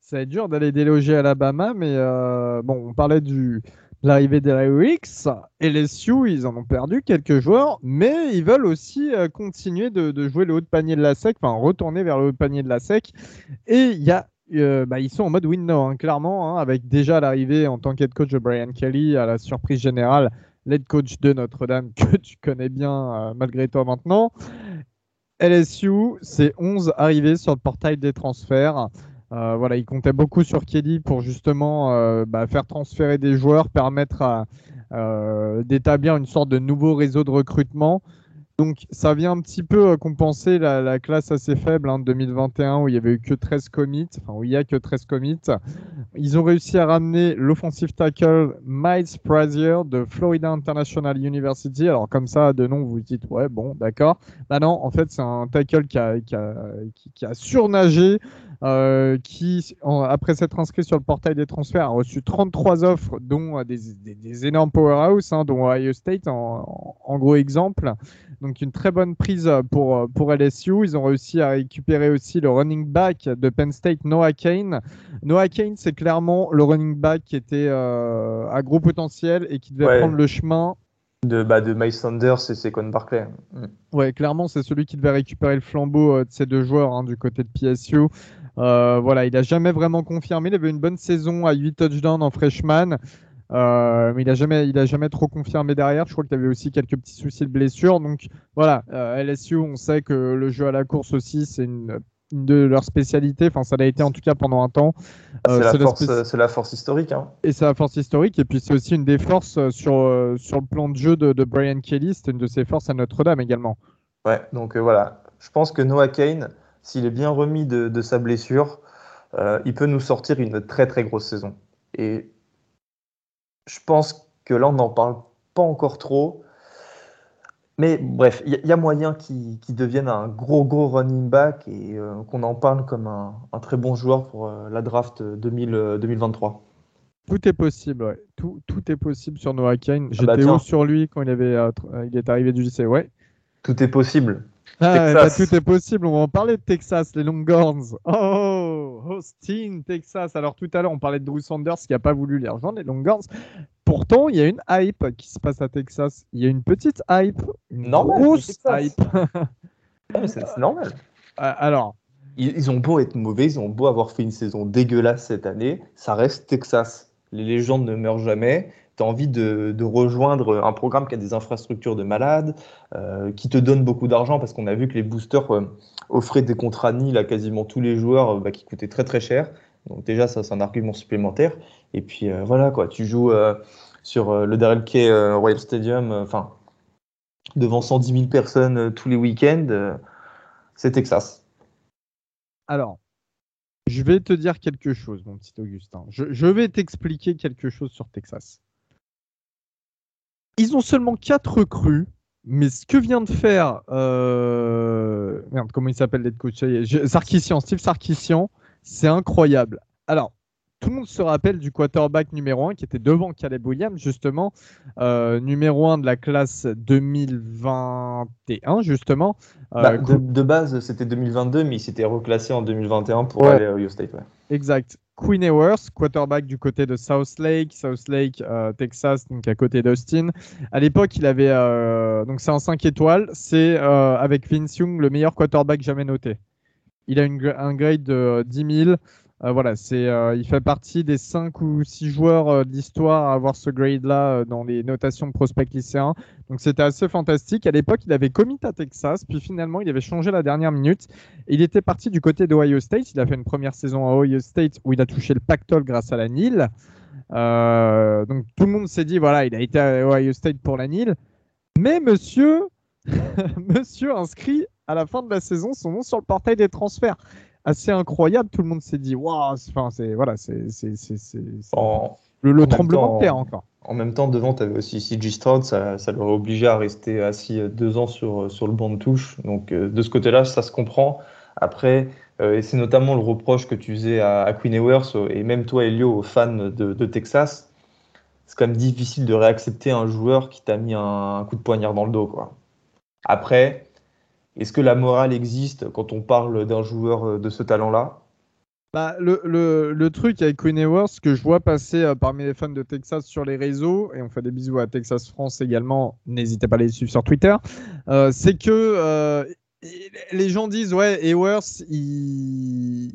Ça va être dur d'aller déloger Alabama, mais euh, bon, on parlait de l'arrivée des Lyrics. LSU, ils en ont perdu quelques joueurs, mais ils veulent aussi euh, continuer de, jouer le haut de panier de la SEC, enfin retourner vers le haut de panier de la SEC. Et il y a bah, ils sont en mode win hein, clairement, hein, avec déjà l'arrivée en tant qu'head coach de Brian Kelly à la surprise générale, l'head coach de Notre-Dame que tu connais bien malgré toi maintenant. LSU, c'est 11 arrivés sur le portail des transferts. Euh, voilà, ils comptaient beaucoup sur Kelly pour justement euh, bah, faire transférer des joueurs, permettre euh, d'établir une sorte de nouveau réseau de recrutement. Donc ça vient un petit peu euh, compenser la, classe assez faible hein, 2021 où il y avait eu que 13 commits, enfin où il y a que 13 commits. Ils ont réussi à ramener l'offensive tackle Miles Frazier de Florida International University. Alors comme ça, de nom, vous vous dites ouais bon d'accord. Bah non, en fait c'est un tackle qui a, qui a, qui a surnagé euh, qui, après s'être inscrit sur le portail des transferts, a reçu 33 offres, dont euh, des, énormes powerhouse, hein, dont Ohio State en, gros exemple. Donc une très bonne prise pour, pour LSU. Ils ont réussi à récupérer aussi le running back de Penn State, Noah Kane. Noah Kane, c'est clairement le running back qui était euh, à gros potentiel et qui devait prendre le chemin de, bah, de Miles Sanders et Saquon Barkley. Mm. Ouais, clairement, c'est celui qui devait récupérer le flambeau de ces deux joueurs hein, du côté de PSU. Euh, voilà, il n'a jamais vraiment confirmé. Il avait une bonne saison à 8 touchdowns en freshman. Euh, mais il n'a jamais, il a jamais trop confirmé derrière. Je crois que tu avais aussi quelques petits soucis de blessure. Donc voilà, euh, LSU, on sait que le jeu à la course aussi, c'est une de leurs spécialités. Enfin, ça l'a été en tout cas pendant un temps. Euh, c'est la, force, la force historique. Hein. Et c'est la force historique. Et puis c'est aussi une des forces sur, sur le plan de jeu de, Brian Kelly. C'est une de ses forces à Notre-Dame également. Ouais, donc voilà. Je pense que Noah Kane, s'il est bien remis de, de sa blessure, il peut nous sortir une très très grosse saison. Et je pense que là, on n'en parle pas encore trop. Mais bref, il y, a moyen qu'il devienne un gros, gros running back et euh, qu'on en parle comme un, très bon joueur pour euh, la draft 2023. Euh, tout est possible, tout, tout, est possible sur Noah Kane. Ah bah J'étais haut sur lui quand il, avait, il est arrivé du lycée, ouais. Tout est possible. Ah, bah, tout est possible. On va en parler de Texas, les Longhorns. Oh, Austin, Texas. Alors tout à l'heure, on parlait de Drew Sanders qui n'a pas voulu les rejoindre, les Longhorns. Pourtant, il y a une hype qui se passe à Texas. Il y a une petite hype, une grosse hype. c'est normal. Euh, alors. Ils, ont beau être mauvais, ils ont beau avoir fait une saison dégueulasse cette année, ça reste Texas. Les légendes ne meurent jamais tu as envie de, rejoindre un programme qui a des infrastructures de malade, euh, qui te donne beaucoup d'argent, parce qu'on a vu que les boosters euh, offraient des contrats nil à quasiment tous les joueurs bah, qui coûtaient très très cher. Donc déjà, ça c'est un argument supplémentaire. Et puis euh, voilà, quoi, tu joues sur le Darrell Kay Royal Stadium, enfin, devant 110 000 personnes tous les week-ends, c'est Texas. Alors, je vais te dire quelque chose, mon petit Augustin. je vais t'expliquer quelque chose sur Texas. Ils ont seulement 4 recrues, mais ce que vient de faire. Euh... Merde, comment il s'appelle l'être coach? Sarkissian, Steve Sarkissian, c'est incroyable. Alors, tout le monde se rappelle du quarterback numéro 1 qui était devant Caleb Williams, justement, euh, numéro 1 de la classe 2021, justement. Euh, bah, de, base, c'était 2022, mais il s'était reclassé en 2021 pour aller à Ohio State. Exact. Queen Ewers, quarterback du côté de South Lake, South Lake, euh, Texas, donc à côté d'Austin. À l'époque, il avait euh, donc c'est un 5 étoiles, c'est euh, avec Vince Young le meilleur quarterback jamais noté. Il a un grade de 10 000. Euh, voilà, c'est, euh, il fait partie des 5 ou 6 joueurs euh, d'histoire à avoir ce grade-là dans les notations de prospects lycéens. Donc c'était assez fantastique. À l'époque, il avait commit à Texas, puis finalement, il avait changé la dernière minute. Il était parti du côté d'Ohio State. Il a fait une première saison à Ohio State où il a touché le Pactol grâce à la NIL. donc tout le monde s'est dit, voilà, il a été à Ohio State pour la NIL. Mais monsieur, monsieur inscrit à la fin de la saison son nom sur le portail des transferts assez incroyable. Tout le monde s'est dit, waouh, enfin, c'est voilà, c'est le, tremblement de terre encore. En même temps, devant, tu avais aussi CG Stroud, ça, ça l'aurait obligé à rester assis deux ans sur, sur le banc de touche. Donc, euh, de ce côté-là, ça se comprend. Après, euh, et c'est notamment le reproche que tu faisais à, Queen Ewers et même toi, Elio, aux fans de, de Texas. C'est quand même difficile de réaccepter un joueur qui t'a mis un, un, coup de poignard dans le dos. Quoi. Après, est-ce que la morale existe quand on parle d'un joueur euh, de ce talent-là? Bah, le, le, truc avec Queen Ewers, que je vois passer euh, parmi les fans de Texas sur les réseaux, et on fait des bisous à Texas France également, n'hésitez pas à les suivre sur Twitter, euh, c'est que les gens disent Ouais, Ewers, il,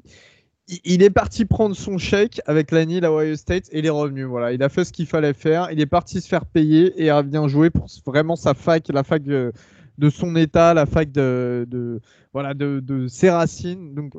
il, est parti prendre son chèque avec l'année à Ohio State et il est revenu. Voilà, il a fait ce qu'il fallait faire, il est parti se faire payer et a bien jouer pour vraiment sa fac, la fac de de son état, la fac de, voilà, de, ses racines. Donc,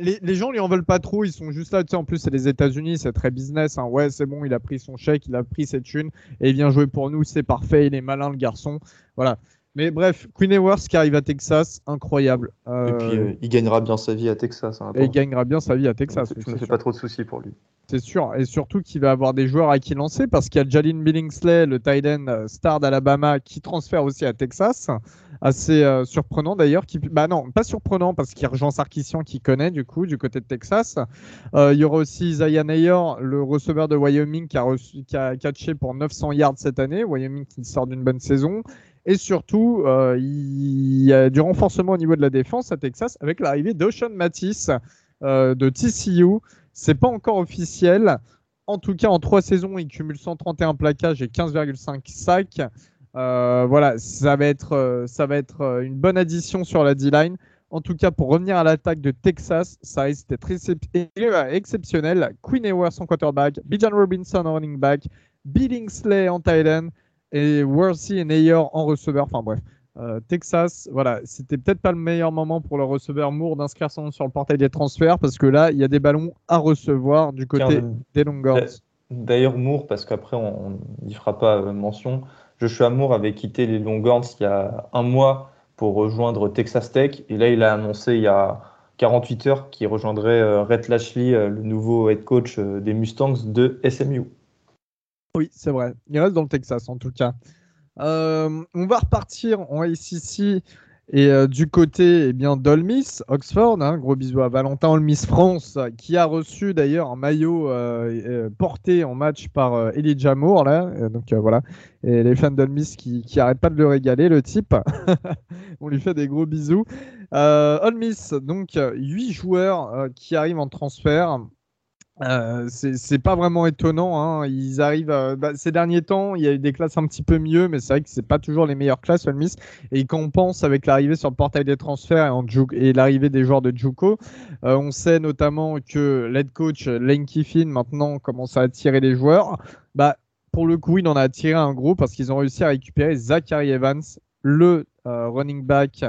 les, les, gens lui en veulent pas trop, ils sont juste là. Tu sais, en plus, c'est les États-Unis, c'est très business. Hein. Ouais, c'est bon, il a pris son chèque, il a pris cette thune et il vient jouer pour nous, c'est parfait, il est malin le garçon. Voilà. Mais bref, Queen Ewers qui arrive à Texas, incroyable. Et puis, euh, il gagnera bien sa vie à Texas. Hein, et il gagnera bien sa vie à Texas. Je ne fais pas trop de soucis pour lui. C'est sûr. Et surtout qu'il va avoir des joueurs à qui lancer parce qu'il y a Jalin Billingsley, le tight end euh, star d'Alabama, qui transfère aussi à Texas. Assez euh, surprenant d'ailleurs. Qui... Bah non, pas surprenant parce qu'il rejoint Sarkissian qui connaît du coup du côté de Texas. il y aura aussi Isaiah Nayer, le receveur de Wyoming qui a, reçu... qui a catché pour 900 yards cette année. Wyoming qui sort d'une bonne saison. Et surtout, euh, il y a du renforcement au niveau de la défense à Texas avec l'arrivée d'Ocean Matisse euh, de TCU. C'est pas encore officiel. En tout cas, en trois saisons, il cumule 131 plaquages et 15,5 sacs. Euh, voilà, ça va être, ça va une bonne addition sur la D-line. En tout cas, pour revenir à l'attaque de Texas, ça risque d'être exceptionnel. Queen Ewers en quarterback, Bijan Robinson en running back, Billingsley en tight end, et Worthy et Nayer en receveur. Enfin bref, Texas, voilà, c'était peut-être pas le meilleur moment pour le receveur Moore d'inscrire son nom sur le portail des transferts parce que là, il y a des ballons à recevoir du côté des Longhorns. D'ailleurs, Moore, parce qu'après on n'y fera pas mention, Joshua Moore avait quitté les Longhorns il y a un mois pour rejoindre Texas Tech. Et là, il a annoncé il y a 48 heures qu'il rejoindrait euh, Rhett Lashley, euh, le nouveau head coach euh, des Mustangs de SMU. Oui, c'est vrai. Il reste dans le Texas en tout cas. on va repartir en ACC et euh, du côté eh bien d'Olmis, Oxford, hein, gros bisous à Valentin Olmis France, qui a reçu d'ailleurs un maillot euh, euh, porté en match par Elijah Moore. Donc voilà, les fans d'Olmis qui, qui arrêtent pas de le régaler, le type. On lui fait des gros bisous. Olmis, donc 8 joueurs qui arrivent en transfert. Euh, c'est pas vraiment étonnant. Hein. Ils arrivent euh, bah, ces derniers temps, il y a eu des classes un petit peu mieux, mais c'est vrai que c'est pas toujours les meilleures classes, Ole Miss. Et quand on pense avec l'arrivée sur le portail des transferts et, l'arrivée des joueurs de Juco, euh, on sait notamment que l'head coach Lane Kiffin maintenant commence à attirer les joueurs. Bah, pour le coup, il en a attiré un gros parce qu'ils ont réussi à récupérer Zachary Evans, le running back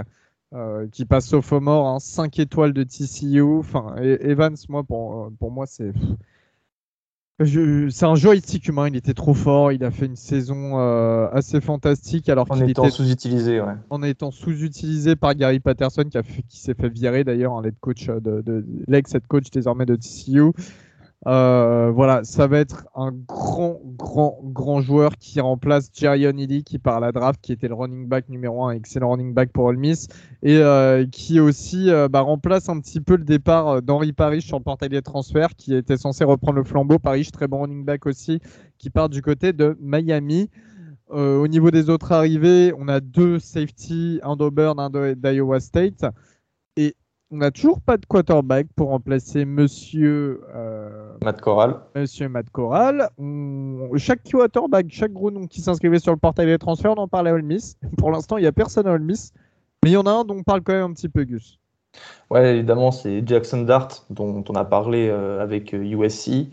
euh, qui passe sophomore, hein, 5 étoiles de TCU. Enfin, Evans, moi, pour, pour moi, c'est. C'est un joystick humain, il était trop fort, il a fait une saison euh, assez fantastique alors qu'il était sous-utilisé, ouais. En étant sous-utilisé par Gary Patterson qui, a qui s'est fait virer d'ailleurs, un head coach de, de l'ex-head coach désormais de TCU. Euh, voilà, ça va être un grand, grand, grand joueur qui remplace Jarion Ely qui part à la draft, qui était le running back numéro 1, excellent running back pour Ole Miss, et euh, qui aussi euh, bah, remplace un petit peu le départ d'Henri Parrish sur le portail des transferts, qui était censé reprendre le flambeau. Parrish, très bon running back aussi, qui part du côté de Miami. au niveau des autres arrivées, on a deux safety, un d'Auburn, un d'Iowa State. Et on n'a toujours pas de quarterback pour remplacer Monsieur euh, Matt Corral. Monsieur Matt Corral. Chaque quarterback, chaque gros nom qui s'inscrivait sur le portail des transferts, on en parlait à Ole Miss. Pour l'instant, il n'y a personne à Ole Miss, mais il y en a un dont on parle quand même un petit peu, Gus. Ouais, évidemment, c'est Jackson Dart dont on a parlé euh, avec USC. Euh,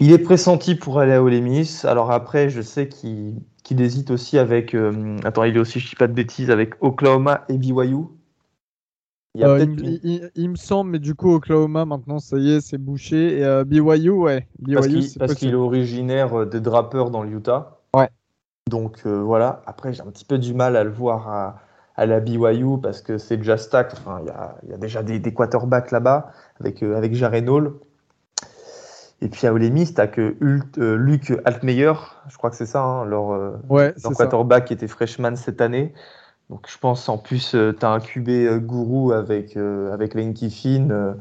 il est pressenti pour aller à Ole Miss. Alors après, je sais qu'il hésite aussi avec. attends, il est aussi, je dis pas de bêtises, avec Oklahoma et BYU. Euh, il, me semble, mais du coup, Oklahoma, maintenant, ça y est, c'est bouché. Et euh, BYU, ouais. parce qu'il est originaire euh, des Drappers dans l'Utah. Ouais. Donc voilà. Après, j'ai un petit peu du mal à le voir à, à la BYU parce que c'est déjà stack. Enfin, il y a, déjà des, des quarterbacks là-bas avec, avec Jaren Hall. Et puis à Ole Miss, tu que Luc Altmeyer, je crois que c'est ça, hein, leur, ouais, leur quarterback qui était freshman cette année. Donc je pense en plus, euh, tu as un QB euh, gourou avec, euh, avec Lane Kiffin.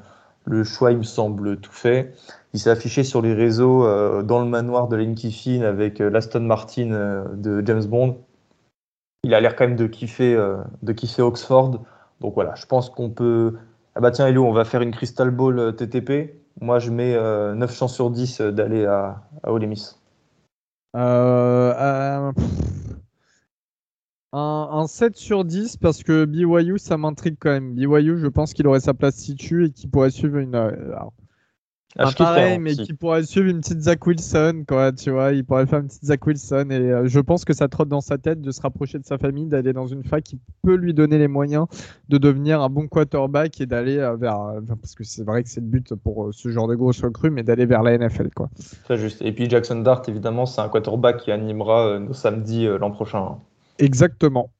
le choix, il me semble tout fait. Il s'est affiché sur les réseaux dans le manoir de Lane Kiffin avec l'Aston Martin de James Bond. Il a l'air quand même de kiffer, de kiffer Oxford. Donc voilà, je pense qu'on peut. Ah bah tiens, Elio, on va faire une Crystal Ball TTP. Moi, je mets 9 chances sur 10 d'aller à, à Ole Miss. Euh, un, 7 sur 10 parce que BYU, ça m'intrigue quand même. BYU, je pense qu'il aurait sa place située et qu'il pourrait suivre une. Euh, ah, pareil, mais qui pourrait suivre une petite Zach Wilson, quoi, tu vois. Il pourrait faire une petite Zach Wilson et euh, je pense que ça trotte dans sa tête de se rapprocher de sa famille, d'aller dans une fac qui peut lui donner les moyens de devenir un bon quarterback et d'aller euh, vers. parce que c'est vrai que c'est le but pour ce genre de grosses recrues, mais d'aller vers la NFL, quoi. Très juste. Et puis Jackson Dart, évidemment, c'est un quarterback qui animera nos samedis l'an prochain. Hein. Exactement.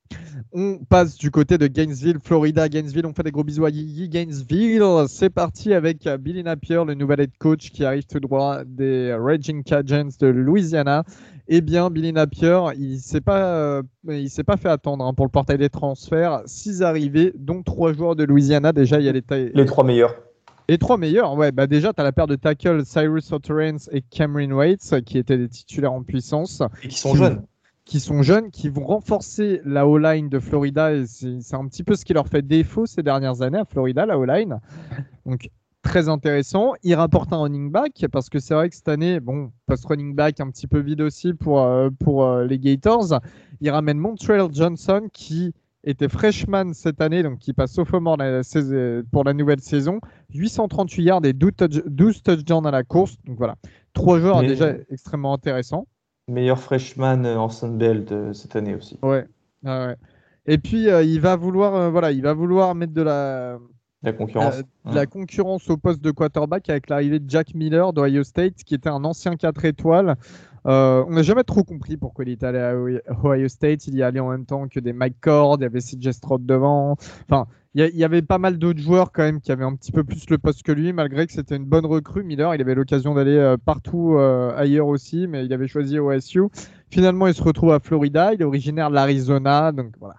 On passe du côté de Gainesville, Florida. Gainesville, on fait des gros bisous à Yigi Gainesville. C'est parti avec Billy Napier, le nouvel head coach qui arrive tout droit des Raging Cajuns de Louisiana. Eh bien, Billy Napier, il ne s'est pas, euh, pas fait attendre hein, pour le portail des transferts. Six arrivées, dont trois joueurs de Louisiana. Déjà, il y a les, les trois meilleurs. Les trois meilleurs, ouais. Bah déjà, tu as la paire de tackles Cyrus O'Torrance et Cameron Waits qui étaient des titulaires en puissance. Et qui sont jeunes qui sont jeunes, qui vont renforcer la O-line de Florida. Et c'est un petit peu ce qui leur fait défaut ces dernières années à Florida, la O-line. Donc, très intéressant. Il rapporte un running back parce que c'est vrai que cette année, bon, post-running back un petit peu vide aussi pour, euh, pour euh, les Gators. Il ramène Montreal Johnson qui était freshman cette année, donc qui passe sophomore pour la nouvelle saison. 838 yards et 12, touchdowns à la course. Donc voilà, trois joueurs déjà extrêmement intéressants meilleur freshman en Sunbelt cette année aussi. Ouais. Ah Et puis il va vouloir, voilà, il va vouloir mettre de la la concurrence. la concurrence au poste de quarterback avec l'arrivée de Jack Miller d'Ohio State, qui était un ancien 4 étoiles. Euh, on n'a jamais trop compris pourquoi il est allé à Ohio State. Il y allait en même temps que des Mike Cord, il y avait CJ Stroud devant. Enfin, il y, avait pas mal d'autres joueurs quand même qui avaient un petit peu plus le poste que lui, malgré que c'était une bonne recrue. Miller, il avait l'occasion d'aller euh, partout euh, ailleurs aussi, mais il avait choisi OSU. Finalement, il se retrouve à Florida. Il est originaire de l'Arizona, donc voilà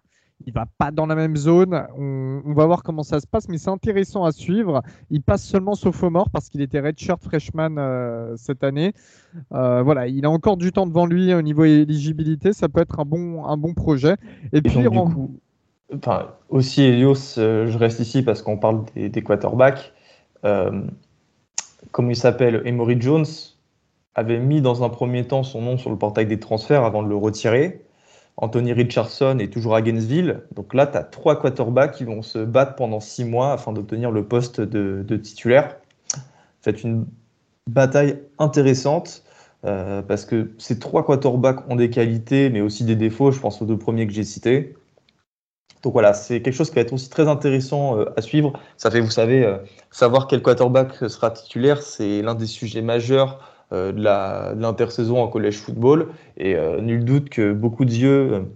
il va pas dans la même zone. On, va voir comment ça se passe, mais c'est intéressant à suivre. Il passe seulement sophomore parce qu'il était redshirt freshman euh, cette année. Euh, voilà, il a encore du temps devant lui au niveau éligibilité. Ça peut être un bon, un bon projet. Et, puis, enfin, aussi Elios, euh, je reste ici parce qu'on parle des, quarterbacks. comme il s'appelle, Emory Jones avait mis dans un premier temps son nom sur le portail des transferts avant de le retirer. Anthony Richardson est toujours à Gainesville. Donc là, tu as trois quarterbacks qui vont se battre pendant six mois afin d'obtenir le poste de, titulaire. C'est une bataille intéressante euh, parce que ces trois quarterbacks ont des qualités, mais aussi des défauts. Je pense aux deux premiers que j'ai cités. Donc voilà, c'est quelque chose qui va être aussi très intéressant euh, à suivre. Ça fait, vous savez, euh, savoir quel quarterback sera titulaire, c'est l'un des sujets majeurs euh, de l'intersaison en collège football. Et euh, nul doute que beaucoup de yeux,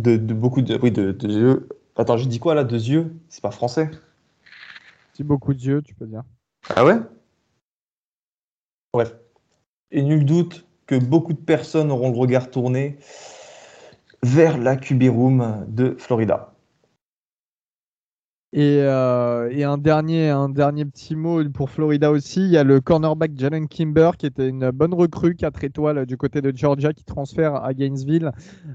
de, beaucoup de, oui, de, yeux. Attends, j'ai dit quoi là De yeux? C'est pas français? Si beaucoup de yeux, tu peux dire. Ah ouais? Bref. Et nul doute que beaucoup de personnes auront le regard tourné vers la QB Room de Florida. Euh, et, un, dernier, un dernier petit mot pour Florida aussi. Il y a le cornerback Jalen Kimber qui était une bonne recrue, 4 étoiles du côté de Georgia qui transfère à Gainesville.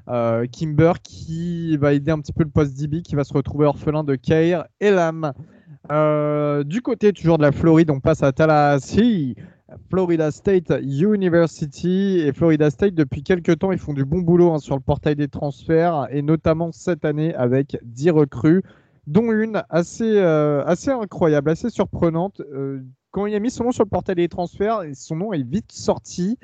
Euh, Kimber qui va aider un petit peu le poste DB qui va se retrouver orphelin de Kair Elam. Euh, du côté toujours de la Floride, on passe à Tallahassee. Florida State University et Florida State depuis quelques temps ils font du bon boulot hein, sur le portail des transferts et notamment cette année avec 10 recrues dont une assez, euh, assez incroyable, assez surprenante. Euh, quand il a mis son nom sur le portail des transferts, son nom est vite sorti.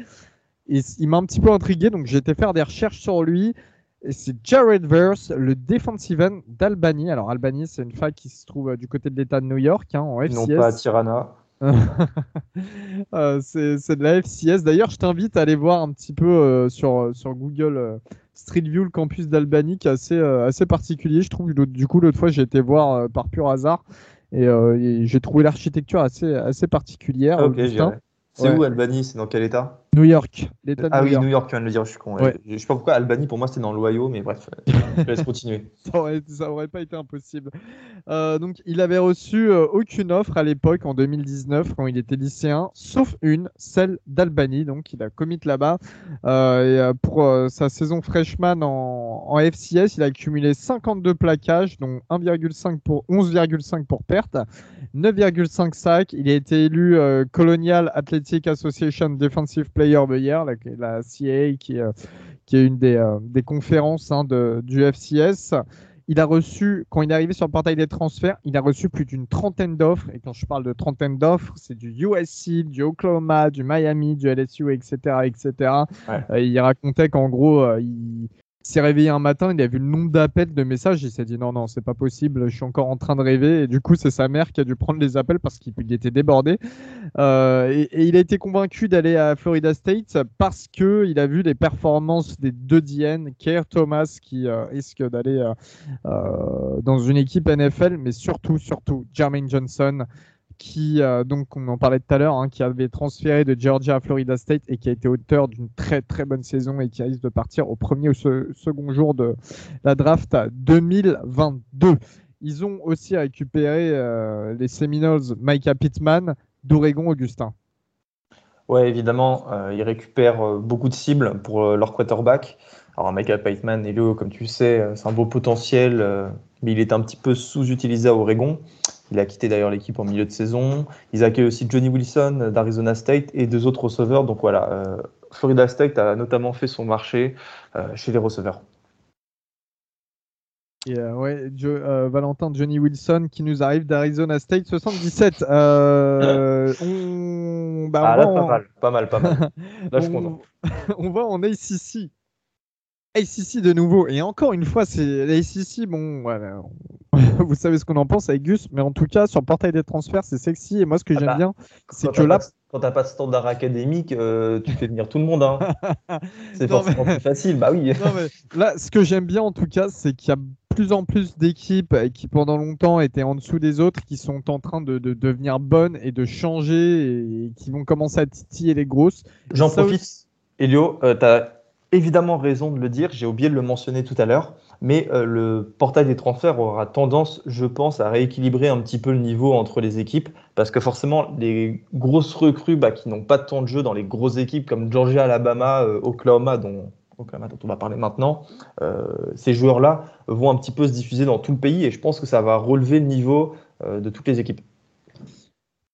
Et il m'a un petit peu intrigué, donc j'ai été faire des recherches sur lui. Et c'est Jared Verse, le defensive end d'Albany. Alors, Albany, c'est une fac qui se trouve euh, du côté de l'État de New York, hein, en FCS. Non pas à Tirana. c'est de la FCS. D'ailleurs, je t'invite à aller voir un petit peu sur, sur Google Street View, le campus d'Albany, qui est assez, euh, assez particulier. Je trouve, du coup, l'autre fois, j'ai été voir euh, par pur hasard et, euh, j'ai trouvé l'architecture assez, assez particulière. Ah, c'est où Albany? C'est dans quel état? New York. ah oui, New York, tu viens de le dire, je suis con. Je sais pas pourquoi Albany, pour moi, c'était dans l'Ohio, mais bref, je laisse continuer. ça, aurait, aurait pas été impossible. Euh, donc, il avait reçu euh, aucune offre à l'époque, en 2019, quand il était lycéen, sauf une, celle d'Albany. Donc, il a commit là-bas. Euh, et pour sa saison freshman en, en, FCS, il a accumulé 52 plaquages, dont 1,5 pour 11,5 pour perte, 9,5 sacs. Il a été élu Colonial Athletic Association Defensive Player of the Year, la, la CA qui, qui est une des, des conférences hein, de, du FCS. Il a reçu, quand il est arrivé sur le portail des transferts, il a reçu plus d'une trentaine d'offres. Et quand je parle de trentaine d'offres, c'est du USC, du Oklahoma, du Miami, du LSU, etc. etc. Euh, il racontait qu'en gros, euh, il, s'est réveillé un matin, il a vu le nombre d'appels, de messages, il s'est dit non, non, c'est pas possible, je suis encore en train de rêver. Et du coup, c'est sa mère qui a dû prendre les appels parce qu'il était débordé. Euh, et, il a été convaincu d'aller à Florida State parce que il a vu les performances des deux DN, Kerr Thomas qui euh, risque d'aller euh, dans une équipe NFL, mais surtout, surtout, Jermaine Johnson qui, euh, donc, on en parlait tout à l'heure, hein, qui avait transféré de Georgia à Florida State et qui a été auteur d'une très très bonne saison et qui risque de partir au premier ou second jour de la draft 2022. Ils ont aussi récupéré euh, les Seminoles Micah Pittman d'Oregon Augustin. Ouais, évidemment, euh, ils récupèrent beaucoup de cibles pour leur quarterback. Alors, Micah Pittman, Elio, comme tu sais, c'est un beau potentiel, mais il est un petit peu sous-utilisé à Oregon. Il a quitté d'ailleurs l'équipe en milieu de saison. Ils accueillent aussi Johnny Wilson d'Arizona State et deux autres receveurs. Donc voilà, euh, Florida State a notamment fait son marché euh, chez les receveurs. Euh, ouais, Valentin Johnny Wilson qui nous arrive d'Arizona State 77. Bah, ah, là, pas mal, pas mal, pas mal. Là, je content. on va en ACC. ACC de nouveau. Et encore une fois, c'est l'ACC, bon, voilà, vous savez ce qu'on en pense avec Gus, mais en tout cas, sur le portail des transferts, c'est sexy. Et moi, ce que Ah j'aime bah, bien, c'est que là, pas- Quand t'as pas de standard académique, euh, tu fais venir tout le monde. hein. C'est forcément mais- plus facile. Bah oui. Non, mais là, ce que j'aime bien en tout cas, c'est qu'il y a plus en plus d'équipes euh, qui pendant longtemps étaient en dessous des autres, qui sont en train de, de devenir bonnes et de changer et qui vont commencer à titiller les grosses. J'en profite, Elio, tu as évidemment raison de le dire, j'ai oublié de le mentionner tout à l'heure, mais euh, le portail des transferts aura tendance, je pense, à rééquilibrer un petit peu le niveau entre les équipes, parce que forcément, les grosses recrues bah, qui n'ont pas de temps de jeu dans les grosses équipes comme Georgia, Alabama, euh, Oklahoma, dont, on va parler maintenant, euh, ces joueurs-là vont un petit peu se diffuser dans tout le pays, et je pense que ça va relever le niveau de toutes les équipes.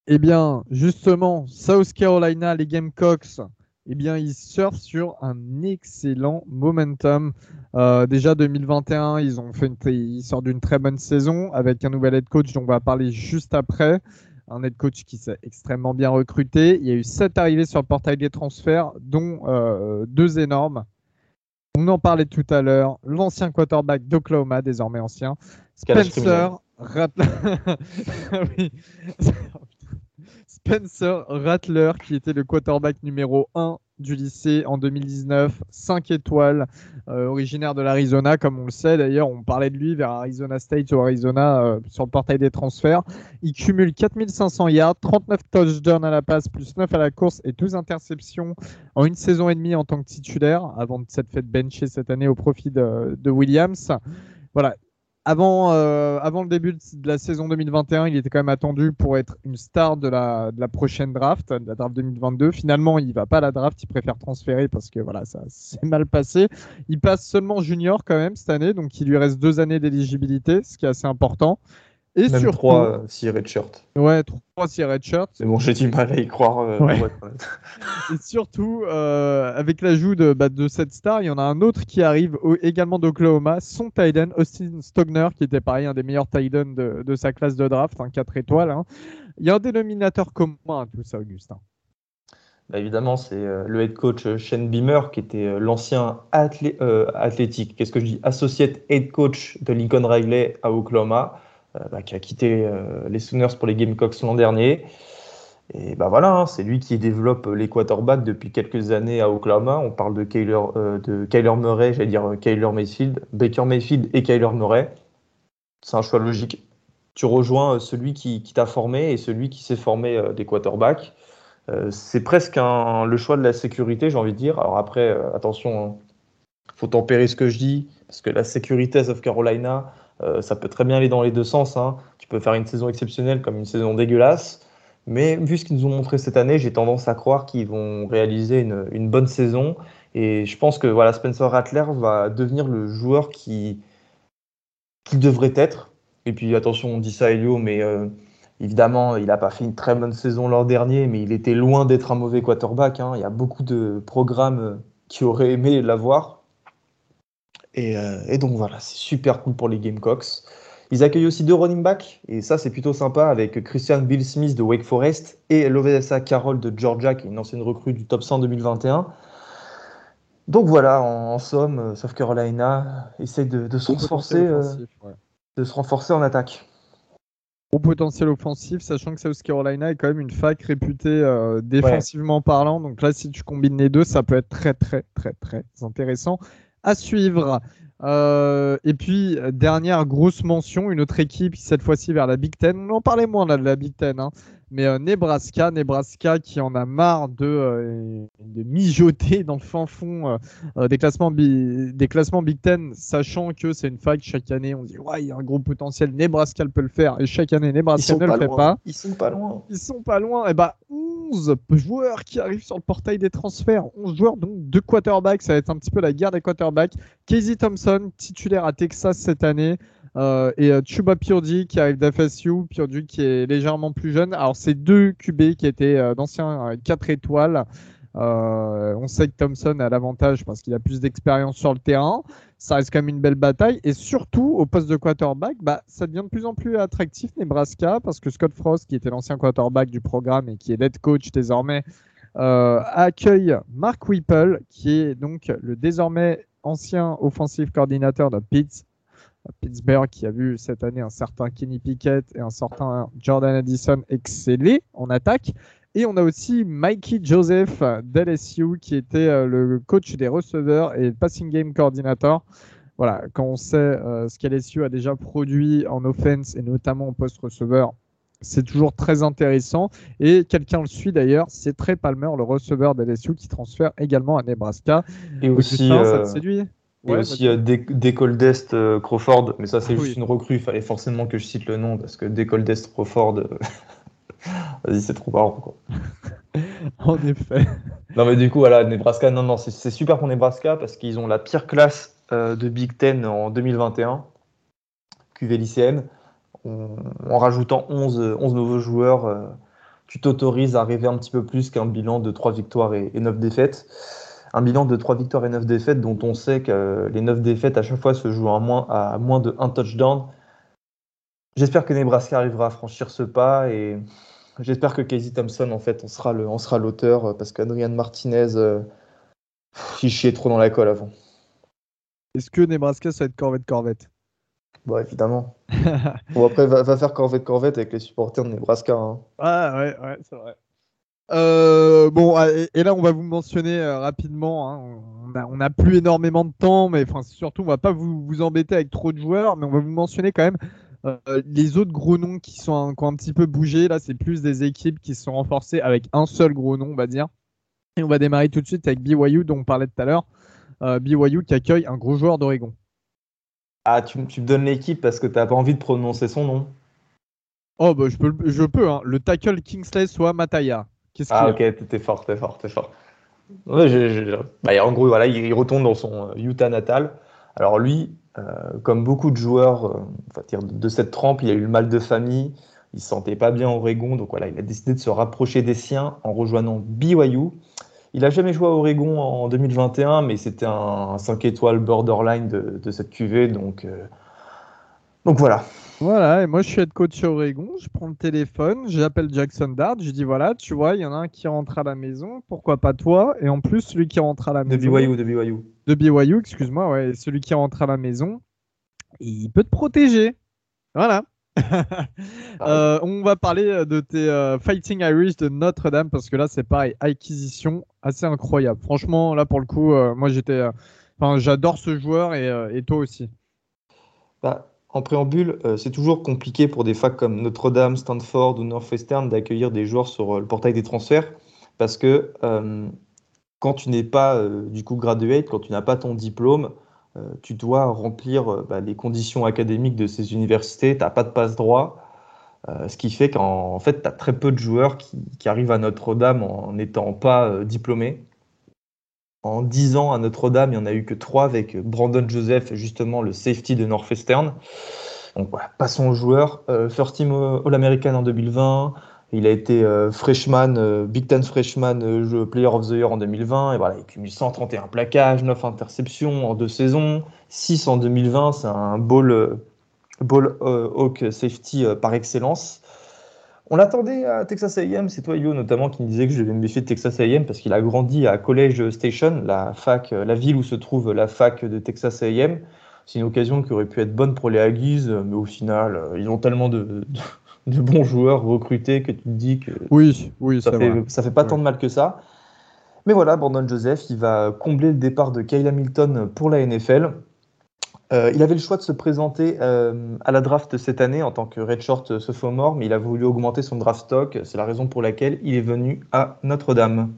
Eh bien, justement, South Carolina, les Gamecocks, eh bien, ils surfent sur un excellent momentum. Euh, déjà 2021, ils ont fait une, ils sortent d'une très bonne saison avec un nouvel head coach dont on va parler juste après. Un head coach qui s'est extrêmement bien recruté. Il y a eu sept arrivées sur le portail des transferts, dont euh, deux énormes. On en parlait tout à l'heure. L'ancien quarterback d'Oklahoma, désormais ancien, Spencer Rattler. Oui. Spencer Rattler, qui était le quarterback numéro 1 du lycée en 2019, 5 étoiles, euh, originaire de l'Arizona, comme on le sait d'ailleurs, on parlait de lui vers Arizona State ou Arizona euh, sur le portail des transferts. Il cumule 4500 yards, 39 touchdowns à la passe, plus 9 à la course et 12 interceptions en une saison et demie en tant que titulaire, avant de s'être fait bencher cette année au profit de, de Williams. Voilà, avant, euh, avant le début de la saison 2021, il était quand même attendu pour être une star de la, de la prochaine draft, de la draft 2022. Finalement, il va pas à la draft, il préfère transférer parce que voilà, ça s'est mal passé. Il passe seulement junior quand même cette année, donc il lui reste deux années d'éligibilité, ce qui est assez important. Et Même surtout, trois euh, si redshirt. ouais, trois si redshirt. Mais bon, j'ai du mal à y croire. euh, Ouais. Et surtout, euh, avec l'ajout de, bah, de cette star, il y en a un autre qui arrive au- également d'Oklahoma, son Titan, Austin Stogner, qui était pareil, un des meilleurs Titans de, de sa classe de draft, un 4 étoiles. hein. Il y a un dénominateur commun à tout ça, Augustin. Bah, évidemment, c'est euh, le head coach Shane Beamer, qui était euh, l'ancien athlé- euh, athlétique, qu'est-ce que je dis, associate head coach de Lincoln Riley à Oklahoma, bah, qui a quitté euh, les Sooners pour les Gamecocks l'an dernier. Et bah voilà, hein, c'est lui qui développe les quarterbacks depuis quelques années à Oklahoma. On parle de Kyler, euh, de Kyler Murray, j'allais dire euh, Kyler Mayfield, Baker Mayfield et Kyler Murray. C'est un choix logique. Tu rejoins euh, celui qui, t'a formé et celui qui s'est formé euh, des. Euh, c'est presque le choix de la sécurité, j'ai envie de dire. Alors après, euh, attention, il faut tempérer ce que je dis, parce que la sécurité South Carolina, euh, ça peut très bien aller dans les deux sens. hein. Tu peux faire une saison exceptionnelle comme une saison dégueulasse. Mais vu ce qu'ils nous ont montré cette année, j'ai tendance à croire qu'ils vont réaliser une, bonne saison. Et je pense que voilà, Spencer Rattler va devenir le joueur qui qu'il devrait être. Et puis attention, on dit ça Elio, mais euh, évidemment, il n'a pas fait une très bonne saison l'an dernier, mais il était loin d'être un mauvais quarterback. hein. Il y a beaucoup de programmes euh, qui auraient aimé l'avoir. Et, euh, et donc voilà, c'est super cool pour les Gamecocks. Ils accueillent aussi deux running backs, et ça c'est plutôt sympa avec Christian Bill Smith de Wake Forest et Lovesa Carroll de Georgia, qui est une ancienne recrue du top 100 2021. Donc voilà, en, en somme, South Carolina essaie de, de se renforcer, euh, ouais. de se renforcer en attaque. Gros potentiel offensif, sachant que South Carolina est quand même une fac réputée euh, défensivement parlant. Donc là, si tu combines les deux, ça peut être très, très, très, très intéressant à suivre. Euh, et puis, euh, dernière grosse mention, une autre équipe, cette fois-ci vers la Big Ten. On en parlait moins là, de la Big Ten, hein. mais euh, Nebraska, Nebraska qui en a marre de, euh, de mijoter dans le fin fond des, classements des classements Big Ten, sachant que c'est une fac chaque année, on dit ouais, il y a un gros potentiel, Nebraska peut le faire, et chaque année, Nebraska ne le fait pas. Ils sont pas loin. Ils sont pas loin. Et bah, 11 joueurs qui arrivent sur le portail des transferts. 11 joueurs, donc deux quarterbacks. Ça va être un petit peu la guerre des quarterbacks. Casey Thompson, titulaire à Texas cette année. euh, et euh, Chuba Purdy qui arrive d'FSU. Purdy qui est légèrement plus jeune. Alors, c'est deux QB qui étaient euh, d'anciens 4 étoiles. Euh, on sait que Thompson a l'avantage parce qu'il a plus d'expérience sur le terrain. Ça reste quand même une belle bataille. Et surtout, au poste de quarterback, bah, ça devient de plus en plus attractif, Nebraska, parce que Scott Frost, qui était l'ancien quarterback du programme et qui est l'head coach désormais, euh, accueille Mark Whipple, qui est donc le désormais ancien offensive coordinateur de Pittsburgh, qui a vu cette année un certain Kenny Pickett et un certain Jordan Addison exceller en attaque. Et on a aussi Mikey Joseph d'LSU, qui était le coach des receveurs et passing game coordinator voilà, quand on sait euh, ce qu'LSU a déjà produit en offense et notamment en post-receveur, c'est toujours très intéressant. Et quelqu'un le suit d'ailleurs, c'est Trey Palmer, le receveur d'LSU, qui transfère également à Nebraska. Et aussi, ça euh, te séduit? et aussi euh, Decoldest euh, Crawford, mais ça c'est juste une recrue, il fallait forcément que je cite le nom parce que Decoldest Crawford, vas-y c'est trop marrant quoi. en effet. Non mais du coup voilà, Nebraska, non non c'est super pour Nebraska parce qu'ils ont la pire classe euh, de Big Ten en 2021, QV lycéenne. En, rajoutant 11, 11, nouveaux joueurs, euh, tu t'autorises à rêver un petit peu plus qu'un bilan de 3 victoires et, 9 défaites. Un bilan de 3 victoires et 9 défaites dont on sait que les 9 défaites à chaque fois se jouent à moins, à moins de 1 touchdown. J'espère que Nebraska arrivera à franchir ce pas et j'espère que Casey Thompson en fait on sera le, on sera l'auteur parce qu'Adrian Martinez euh, il chiait trop dans la colle avant. Est-ce que Nebraska, ça va être Corvette-Corvette Bon, évidemment. bon, après, va, va faire Corvette-Corvette avec les supporters de Nebraska. Hein. Ah, ouais, ouais, c'est vrai. Euh, bon, ah, et, là, on va vous mentionner euh, rapidement. Hein. on n'a plus énormément de temps, mais surtout, on va pas vous, vous, embêter avec trop de joueurs, mais on va vous mentionner quand même euh, les autres gros noms qui, sont qui ont un petit peu bougé. Là, c'est plus des équipes qui se sont renforcées avec un seul gros nom, on va dire. Et on va démarrer tout de suite avec BYU, dont on parlait tout à l'heure. Euh, BYU qui accueille un gros joueur d'Oregon. Ah, tu, me donnes l'équipe parce que tu n'as pas envie de prononcer son nom Oh, bah, je peux, je peux hein. le tackle Kingsley soit Mataya. Ah, ok, t'es fort, t'es fort, t'es fort. Bah, en gros, voilà, il, retourne dans son euh, Utah natal. Alors lui, comme beaucoup de joueurs de, cette trempe, il a eu le mal de famille, il se sentait pas bien à Oregon, donc voilà, il a décidé de se rapprocher des siens en rejoignant BYU. Il n'a jamais joué à Oregon en 2021, mais c'était un 5 étoiles borderline de, cette QV. Donc, euh, donc voilà. Voilà, et moi je suis head coach Oregon, je prends le téléphone, j'appelle Jackson Dart, je dis voilà, tu vois, il y en a un qui rentre à la maison, pourquoi pas toi Et en plus, celui qui rentre à la maison. De BYU, de BYU. De BYU, excuse-moi, ouais, celui qui rentre à la maison, il peut te protéger. Voilà. Euh, on va parler euh, de tes euh, Fighting Irish de Notre-Dame parce que là c'est pareil, acquisition assez incroyable. Franchement, là pour le coup, moi j'étais, enfin j'adore ce joueur et, toi aussi. Bah, en préambule, c'est toujours compliqué pour des facs comme Notre-Dame, Stanford ou Northwestern d'accueillir des joueurs sur le portail des transferts parce que quand tu n'es pas du coup graduate, quand tu n'as pas ton diplôme, euh, tu dois remplir euh, bah, les conditions académiques de ces universités, tu n'as pas de passe-droit, euh, ce qui fait qu'en fait, tu as très peu de joueurs qui, arrivent à Notre-Dame en n'étant pas diplômés. En 10 ans à Notre-Dame, il n'y en a eu que 3 avec Brandon Joseph, justement le safety de Northwestern. Donc voilà, passons aux joueurs. first team All-American en 2020, il a été euh, freshman, euh, Big Ten freshman, euh, player of the year en 2020. Et voilà, il cumule 131 plaquages, 9 interceptions en deux saisons, 6 en 2020. C'est un ball, ball hawk safety par excellence. On l'attendait à Texas A&M, c'est toi Yo notamment qui me disait que je devais me méfier de Texas A&M parce qu'il a grandi à College Station, la fac, la ville où se trouve la fac de Texas A&M. C'est une occasion qui aurait pu être bonne pour les Aggies, mais au final, ils ont tellement de de bons joueurs recrutés que tu te dis que oui, oui, ça, fait, ça fait pas tant de mal que ça. Mais voilà, Brandon Joseph, il va combler le départ de Kyle Hamilton pour la NFL. Euh, il avait le choix de se présenter euh, à la draft cette année en tant que redshirt sophomore, mais il a voulu augmenter son draft stock. C'est la raison pour laquelle il est venu à Notre-Dame.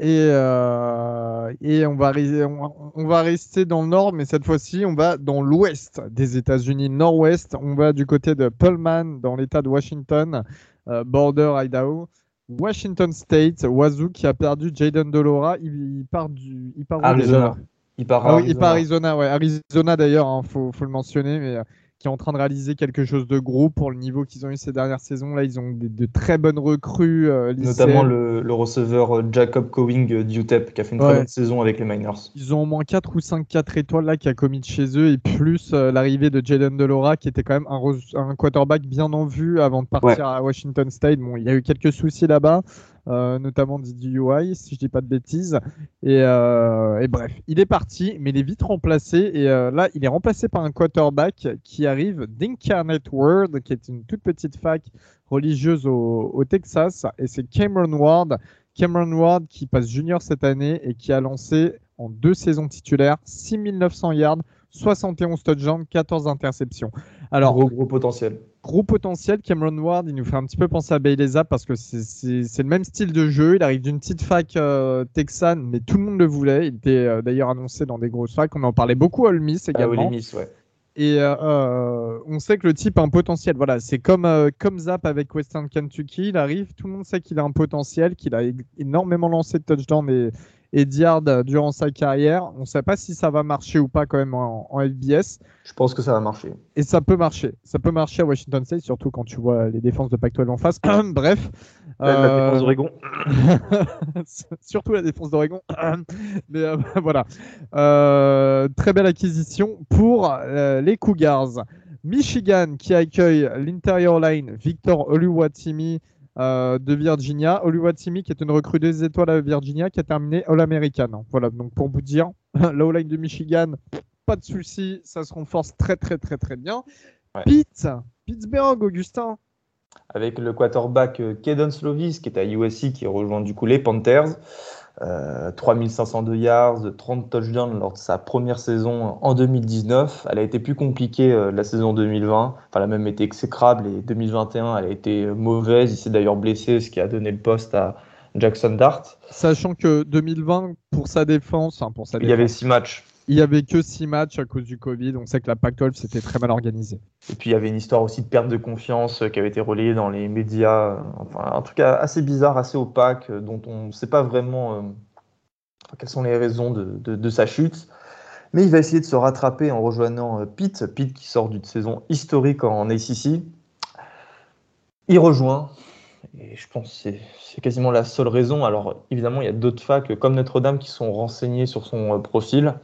Et, euh, et on, va, on, va rester dans le nord, mais cette fois-ci, on va dans l'ouest des États-Unis, nord-ouest. On va du côté de Pullman, dans l'État de Washington, euh, border Idaho. Washington State, Wazoo qui a perdu Jaden Delora. Il, part du, il part Arizona. Il part, ah Arizona. il part Arizona, ouais. Arizona d'ailleurs, il hein, faut, faut, le mentionner, mais qui est en train de réaliser quelque chose de gros pour le niveau qu'ils ont eu ces dernières saisons. Là, ils ont de très bonnes recrues. Euh, Notamment le, receveur euh, Jacob Cowing euh, d'UTEP qui a fait une très bonne saison avec les Miners. Ils ont au moins 4 ou 5 4 étoiles là qui a commis de chez eux et plus l'arrivée de Jaden Delora qui était quand même un, un, quarterback bien en vue avant de partir à Washington State. Bon, il y a eu quelques soucis là-bas. Notamment DUI, si je dis pas de bêtises. Et, et, bref, il est parti, mais il est vite remplacé. Et là, il est remplacé par un quarterback qui arrive d'Incarnate World, qui est une toute petite fac religieuse au, Texas. Et c'est Cameron Ward. Cameron Ward qui passe junior cette année et qui a lancé en deux saisons titulaires 6900 yards, 71 touchdowns, 14 interceptions. Alors, gros potentiel. Gros potentiel. Cameron Ward, il nous fait un petit peu penser à Bailey parce que c'est le même style de jeu. Il arrive d'une petite fac euh, texane, mais tout le monde le voulait. Il était euh, d'ailleurs annoncé dans des grosses facs. On en parlait beaucoup à Ole Miss ah, également. Miss, ouais. Et euh, on sait que le type a un potentiel. Voilà, c'est comme, comme Zap avec Western Kentucky. Il arrive, tout le monde sait qu'il a un potentiel, qu'il a énormément lancé de touchdowns et, et Diard durant sa carrière. On ne sait pas si ça va marcher ou pas quand même en, FBS. Je pense que ça va marcher. Et ça peut marcher. Ça peut marcher à Washington State, surtout quand tu vois les défenses de Pac-12 en face. Bref. La défense euh, d'Oregon. surtout la défense d'Oregon. Mais euh, voilà. Euh, très belle acquisition pour les Cougars. Michigan qui accueille l'interior line Victor Oluwatimi euh, de Virginia. Oluwatimi, qui est une recrue des étoiles à Virginia, qui a terminé All-American. Voilà, donc pour vous dire, la O-line de Michigan, pas de souci, ça se renforce très très très très bien. Pitt, Pittsburgh, Augustin. Avec le quarterback euh, Kedon Slovis, qui est à USC, qui rejoint du coup les Panthers. 3502 euh, yards, 30 touchdowns lors de sa première saison en 2019. Elle a été plus compliquée euh, la saison 2020. Enfin, elle a même été exécrable et 2021, elle a été mauvaise. Il s'est d'ailleurs blessé, ce qui a donné le poste à Jackson Dart. Sachant que 2020, pour sa défense, hein, pour sa il y avait six matchs. Il n'y avait que six matchs à cause du Covid. On sait que la Pac-12 c'était très mal organisé. Et puis il y avait une histoire aussi de perte de confiance euh, qui avait été relayée dans les médias. Euh, enfin, un truc assez bizarre, assez opaque, euh, dont on ne sait pas vraiment quelles sont les raisons de, sa chute. Mais il va essayer de se rattraper en rejoignant Pitt. Pitt qui sort d'une saison historique en ACC. Il rejoint. Et je pense que c'est quasiment la seule raison. Alors évidemment, il y a d'autres facs comme Notre-Dame qui sont renseignés sur son profil.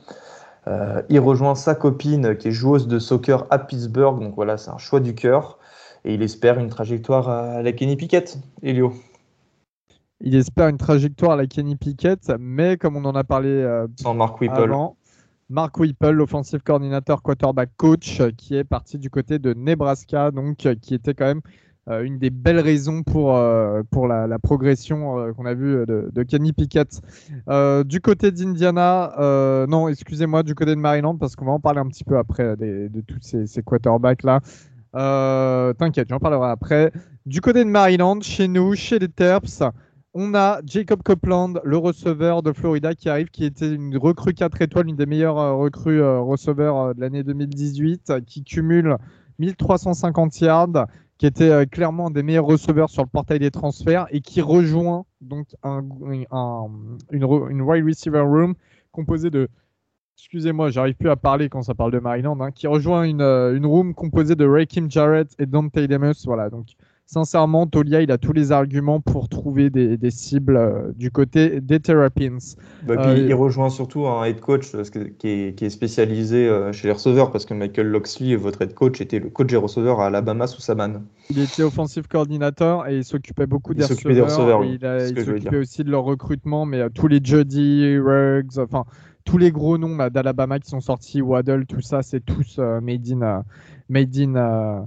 Euh, il rejoint sa copine qui est joueuse de soccer à Pittsburgh, donc voilà, c'est un choix du cœur. Et il espère une trajectoire à la Kenny Pickett, Elio. Il espère une trajectoire à la Kenny Pickett, mais comme on en a parlé euh, Sans Mark Whipple. avant, Mark Whipple, l'offensive coordinateur quarterback coach, qui est parti du côté de Nebraska, donc qui était quand même euh, une des belles raisons pour, euh, pour la, progression euh, qu'on a vue de, Kenny Pickett. du côté d'Indiana, non, excusez-moi, du côté de Maryland, parce qu'on va en parler un petit peu après de tous ces, quarterbacks-là. T'inquiète, j'en parlerai après. Du côté de Maryland, chez nous, chez les Terps, on a Jacob Copeland, le receveur de Florida qui arrive, qui était une recrue 4 étoiles, une des meilleures recrues receveurs de l'année 2018, qui cumule 1350 yards, qui était euh, clairement un des meilleurs receveurs sur le portail des transferts et qui rejoint donc un, une, wide receiver room composée de excusez-moi, j'arrive plus à parler quand ça parle de Maryland, hein, qui rejoint une, euh, room composée de Rakim Jarrett et Dante Demus. Voilà, donc sincèrement, Tolia, il a tous les arguments pour trouver des, cibles euh, du côté des Terrapins. Bah, euh, il rejoint surtout un head coach qui, est, spécialisé euh, chez les receveurs, parce que Michael Loxley, votre head coach, était le coach des receveurs à Alabama sous Saban. Il était offensive coordinator et il s'occupait beaucoup des receveurs. il, s'occupait aussi de leur recrutement, mais tous les Jody, Ruggs, enfin tous les gros noms d'Alabama qui sont sortis, Waddle, tout ça, c'est tous made in, made in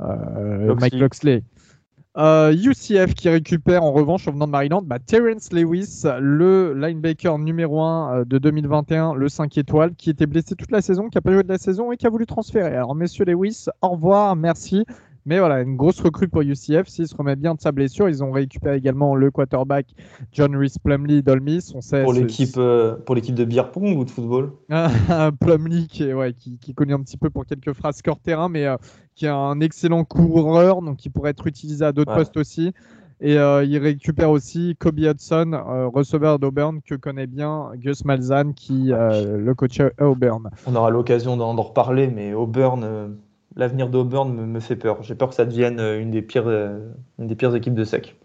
Mike Loxley. UCF euh, qui récupère en revanche en venant de Maryland bah, Terence Lewis, le linebacker numéro 1 euh, de 2021, le 5 étoiles, qui était blessé toute la saison, qui n'a pas joué de la saison et qui a voulu transférer. Alors, messieurs Lewis, au revoir, merci. Mais voilà, une grosse recrue pour UCF. S'il se remet bien de sa blessure, ils ont récupéré également le quarterback John Reese Plumley d'Olmis. On sait, pour l'équipe euh, pour l'équipe de beer pong ou de football? Plumlee qui est ouais, qui, qui connaît un petit peu pour quelques phrases corps terrain, mais euh, qui est un excellent coureur, donc qui pourrait être utilisé à d'autres postes aussi. Et euh, il récupère aussi Kobe Hudson, receveur d'Auburn, que connaît bien Gus Malzahn, qui le coach à Auburn. On aura l'occasion d'en reparler, mais Auburn, l'avenir d'Auburn me, me, fait peur. J'ai peur que ça devienne euh, une des pires, euh, une des pires équipes de SEC.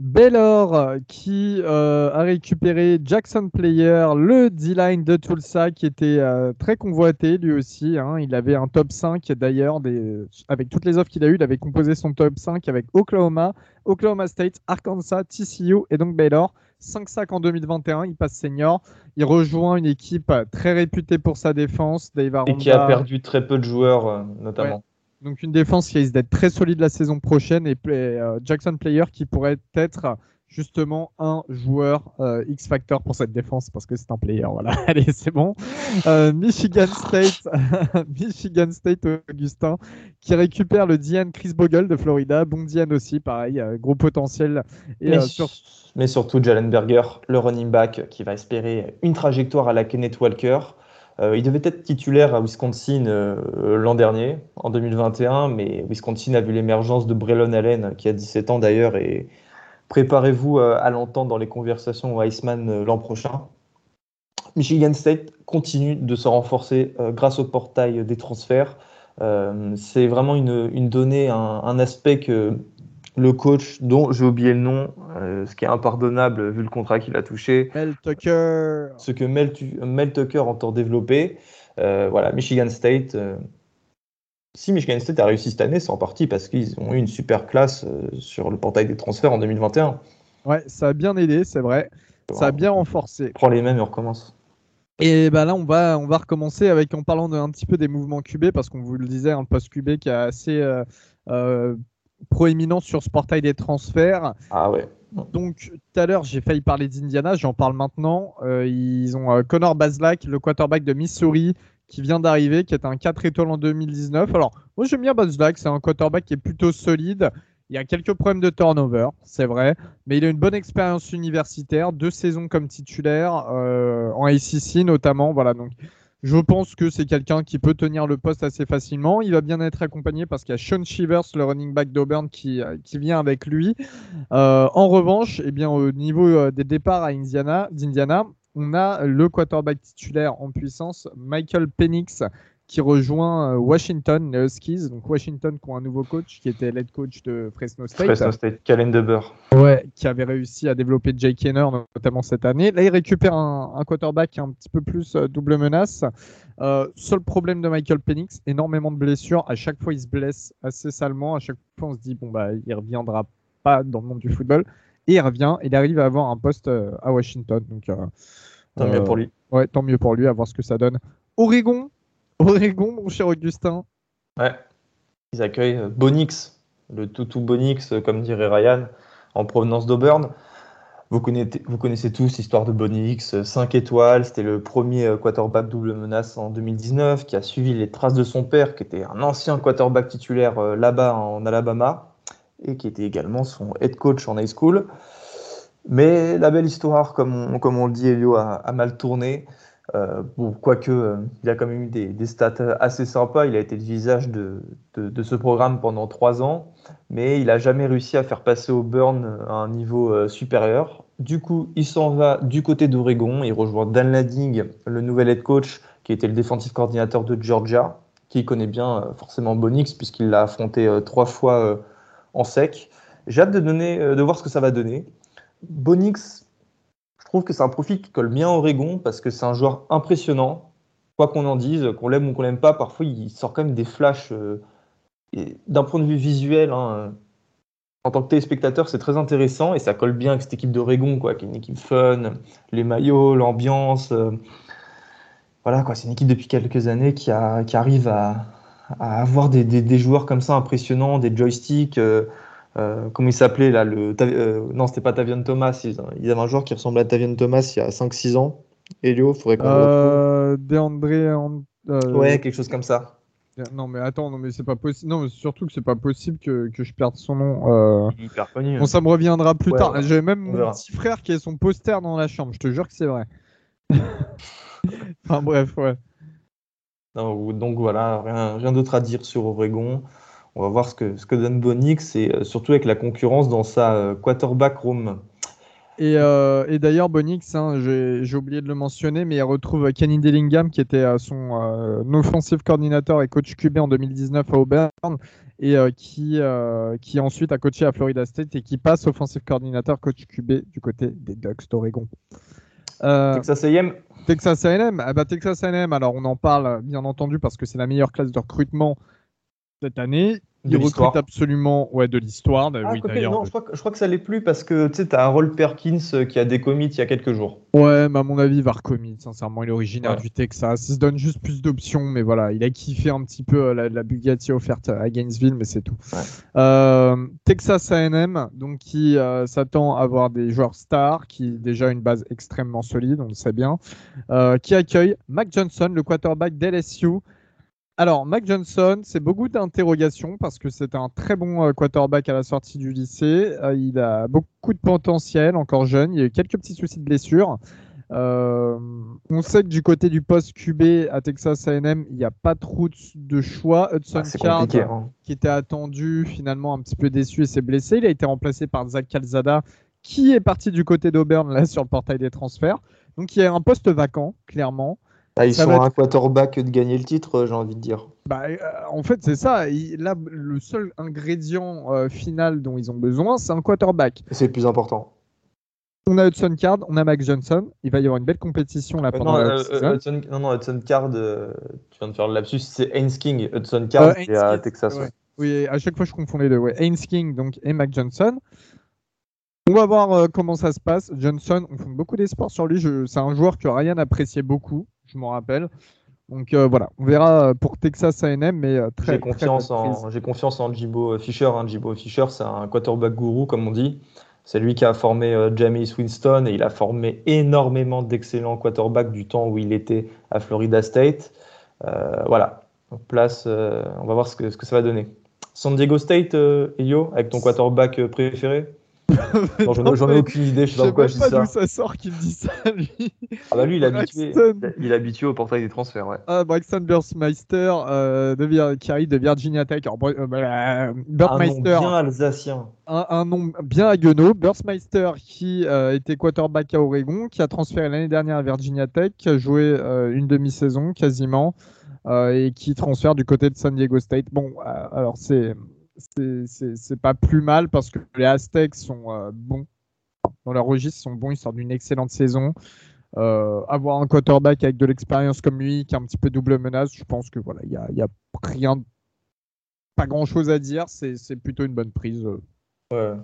Baylor qui euh, a récupéré Jackson Player, le D-line de Tulsa qui était euh, très convoité lui aussi. Hein. Il avait un top 5 d'ailleurs, avec toutes les offres qu'il a eues, il avait composé son top 5 avec Oklahoma, Oklahoma State, Arkansas, TCU et donc Baylor. 5 sacs en 2021, il passe senior. Il rejoint une équipe très réputée pour sa défense. Dave Et qui a perdu très peu de joueurs, euh, notamment. Donc une défense qui risque d'être très solide la saison prochaine et euh, Jackson Player qui pourrait être justement un joueur euh, X Factor pour cette défense parce que c'est un player. Voilà, allez, c'est bon. Euh, Michigan State, Michigan State Augustin qui récupère le Diane Chris Bogle de Florida. Bon Diane aussi, pareil, gros potentiel. Et, mais, mais, surtout Jalen Berger, le running back qui va espérer une trajectoire à la Kenneth Walker. Euh, il devait être titulaire à Wisconsin euh, l'an dernier, en 2021, mais Wisconsin a vu l'émergence de Braylon Allen, qui a 17 ans d'ailleurs, et préparez-vous euh, à l'entendre dans les conversations au Iceman l'an prochain. Michigan State continue de se renforcer grâce au portail des transferts. c'est vraiment une, donnée, un aspect que le coach dont j'ai oublié le nom, euh, ce qui est impardonnable vu le contrat qu'il a touché. Mel Tucker. Ce que Mel, Mel Tucker entend développer. Euh, voilà, Michigan State. Euh, si Michigan State a réussi cette année, c'est en partie parce qu'ils ont eu une super classe sur le portail des transferts en 2021. Ouais, ça a bien aidé, c'est vrai. Ça a bien renforcé. Prends les mêmes et on recommence. Et bah là, on va, on va recommencer avec en parlant un petit peu des mouvements QB parce qu'on vous le disait, un post QB qui a assez proéminent sur ce portail des transferts. Ah ouais. Donc tout à l'heure, j'ai failli parler d'Indiana, j'en parle maintenant. Euh, ils ont euh, Connor Baslack, le quarterback de Missouri, qui vient d'arriver, qui est un 4 étoiles en 2019. Alors, moi j'aime bien Baslack, c'est un quarterback qui est plutôt solide. Il y a quelques problèmes de turnover, c'est vrai, mais il a une bonne expérience universitaire, deux saisons comme titulaire, euh, en ACC notamment. Voilà, donc je pense que c'est quelqu'un qui peut tenir le poste assez facilement. Il va bien être accompagné parce qu'il y a Sean Shivers, le running back d'Auburn, qui, euh, vient avec lui. Euh, en revanche, eh au niveau euh, des départs d'Indiana, on a le quarterback titulaire en puissance, Michael Penix, qui rejoint euh, Washington, les Huskies. Donc Washington qui ont un nouveau coach qui était l'head coach de Fresno State. Fresno State, Calen Deber. Ouais, qui avait réussi à développer Jake Kenner notamment cette année. Là, il récupère un, quarterback qui est un petit peu plus euh, double menace. Euh, seul problème de Michael Penix, énormément de blessures. À chaque fois, il se blesse assez salement. À chaque fois, on se dit bon bah, il reviendra pas dans le monde du football. Et il revient. Il arrive à avoir un poste à Washington. Donc tant mieux pour lui. Ouais, tant mieux pour lui. À voir ce que ça donne. Oregon, Oregon, mon cher Augustin. Ouais. Ils accueillent euh, Bonix, le toutou Bonix, euh, comme dirait Ryan, en provenance d'Auburn. Vous connaissez, tous l'histoire de Bonix, 5 euh, étoiles. C'était le premier quarterback double menace en 2019 qui a suivi les traces de son père, qui était un ancien quarterback titulaire là-bas en Alabama et qui était également son head coach en high school. Mais la belle histoire, comme on, le dit, Elio, a mal tourné. Euh, bon, quoique, euh, il a quand même eu des, stats assez sympas. Il a été le visage de, ce programme pendant trois ans, mais il n'a jamais réussi à faire passer au burn à un niveau euh, supérieur. Du coup, il s'en va du côté d'Oregon. Il rejoint Dan Ladding, le nouvel head coach, qui était le défensif coordinateur de Georgia, qui connaît bien forcément Bonix, puisqu'il l'a affronté trois fois en sec. J'ai hâte de, de voir ce que ça va donner. Bonix, trouve que c'est un profil qui colle bien au Oregon parce que c'est un joueur impressionnant. Quoi qu'on en dise, qu'on l'aime ou qu'on l'aime pas, parfois il sort quand même des flashs. Euh, d'un point de vue visuel, hein, en tant que téléspectateur, c'est très intéressant et ça colle bien avec cette équipe d'Oregon, quoi, qui est une équipe fun, les maillots, l'ambiance. Euh, voilà, quoi, c'est une équipe depuis quelques années qui, arrive à, avoir des, des, joueurs comme ça impressionnants, des joysticks. Euh, euh, comment il s'appelait là le euh, Non, c'était pas Tavian Thomas. Il, y avait un joueur qui ressemblait à Tavian Thomas il y a 5-6 ans. Elio, faudrait qu'on euh, DeAndre. Euh, ouais, quelque chose comme ça. Non, mais attends, non, mais c'est pas possible. Non, mais surtout que c'est pas possible que, que, je perde son nom. Hyper connu. Bon, ça me reviendra plus tard. J'avais même mon petit frère qui a son poster dans la chambre. Je te jure que c'est vrai. enfin, bref, ouais. donc voilà, rien, rien d'autre à dire sur Oregon. On va voir ce que, ce que donne Bonix et euh, surtout avec la concurrence dans sa euh, quarterback room. Et, euh, et d'ailleurs, Bonix, hein, j'ai oublié de le mentionner, mais il retrouve Kenny Dillingham, qui était son euh, offensive coordinateur et coach QB en 2019 à Auburn, et euh, qui, qui ensuite a coaché à Florida State et qui passe offensive coordinateur coach QB du côté des Ducks d'Oregon. Texas A&M Texas A&M, ah bah, Texas A&M. Alors on en parle bien entendu parce que c'est la meilleure classe de recrutement cette année. Il recrute absolument ouais, de l'histoire. Ah, oui, non, je crois, que, je crois que ça l'est plus parce que tu sais, as Harold Perkins euh, qui a des commits il y a quelques jours. Ouais, mais à mon avis, il va recommit. Sincèrement, il est originaire du Texas. Il se donne juste plus d'options, mais voilà, il a kiffé un petit peu euh, la, Bugatti offerte à Gainesville, mais c'est tout. Euh, Texas AM, donc qui s'attend à avoir des joueurs stars, qui déjà une base extrêmement solide, on le sait bien, qui accueille Mac Johnson, le quarterback d'LSU. Alors, Mac Johnson, c'est beaucoup d'interrogations parce que c'est un très bon euh, quarterback à la sortie du lycée. Euh, il a beaucoup de potentiel, encore jeune. Il y a eu quelques petits soucis de blessure. Euh, on sait que du côté du poste QB à Texas A&M, il n'y a pas trop de choix. Hudson ah, Card, hein. qui était attendu, finalement un petit peu déçu et s'est blessé. Il a été remplacé par Zach Calzada, qui est parti du côté d'Auburn là sur le portail des transferts. Donc il y a un poste vacant, clairement. Ah, ils sont un quarterback de gagner le titre, j'ai envie de dire. Bah, euh, en fait, c'est ça. là, le seul ingrédient euh, final dont ils ont besoin, c'est un quarterback. C'est le plus important. On a Hudson Card, on a Max Johnson. Il va y avoir une belle compétition là euh, pendant non, Hudson, non, non, Hudson Card, tu viens de faire le lapsus, c'est Haynes King. Hudson Card, c'est à Texas. Oui, à chaque fois je confonds les deux. Ouais. Haynes King donc, et Max Johnson. On va voir comment ça se passe. Johnson, on fonde beaucoup d'espoir sur lui. C'est un joueur que Ryan appréciait beaucoup je m'en rappelle. Donc euh, voilà, on verra euh, pour Texas A&M, mais euh, très. J'ai confiance, en, j'ai confiance en Jibo Fisher. Hein. Jibo Fisher, c'est un quarterback gourou, comme on dit. C'est lui qui a formé Jamie Winston et il a formé énormément d'excellents quarterbacks du temps où il était à Florida State. voilà, place, on va voir ce que, ce que ça va donner. San Diego State, Elio, avec ton quarterback préféré? J'en ai, aucune idée, je sais pas pourquoi je dis ça. ça sort qu'il me dit ça, lui. Ah bah lui, il est, habitué, il est habitué au portail des transferts, ouais. Ah, Braxton Burstmeister, euh, de, qui arrive de Virginia Tech. Alors, euh, bah, Burstmeister, un nom bien alsacien. Un, nom bien aguenau. Burstmeister, qui euh, était quarterback à Oregon, qui a transféré l'année dernière à Virginia Tech, qui a joué euh, une demi-saison quasiment, et qui transfère du côté de San Diego State. Bon, alors c'est c'est pas plus mal parce que les Aztecs sont euh, bons. Dans leur registre, ils sont bons, ils sortent d'une excellente saison. Euh, avoir un quarterback avec de l'expérience comme lui, qui a un petit peu double menace, je pense que voilà, il y a, y a, rien, pas grand chose à dire. C'est plutôt une bonne prise. Ouais.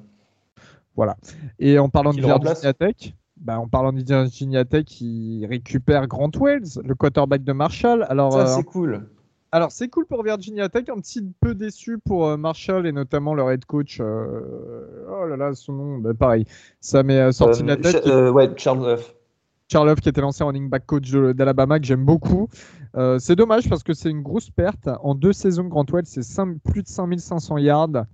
Voilà. Et en parlant de Virginia Tech, bah, en parlant de Virginia Tech, il récupère Grant Wells, le quarterback de Marshall. Alors, ça, c'est euh, cool. Alors, c'est cool pour Virginia Tech, un petit peu déçu pour euh, Marshall et notamment leur head coach. Euh, oh là là, son nom, bah, pareil, ça m'est euh, sorti de la tête. ouais, Charles Huff. Charles Huff, qui était l'ancien running back coach d'Alabama, que j'aime beaucoup. c'est dommage parce que c'est une grosse perte. En deux saisons, Grant Well, c'est plus de 5500 yards.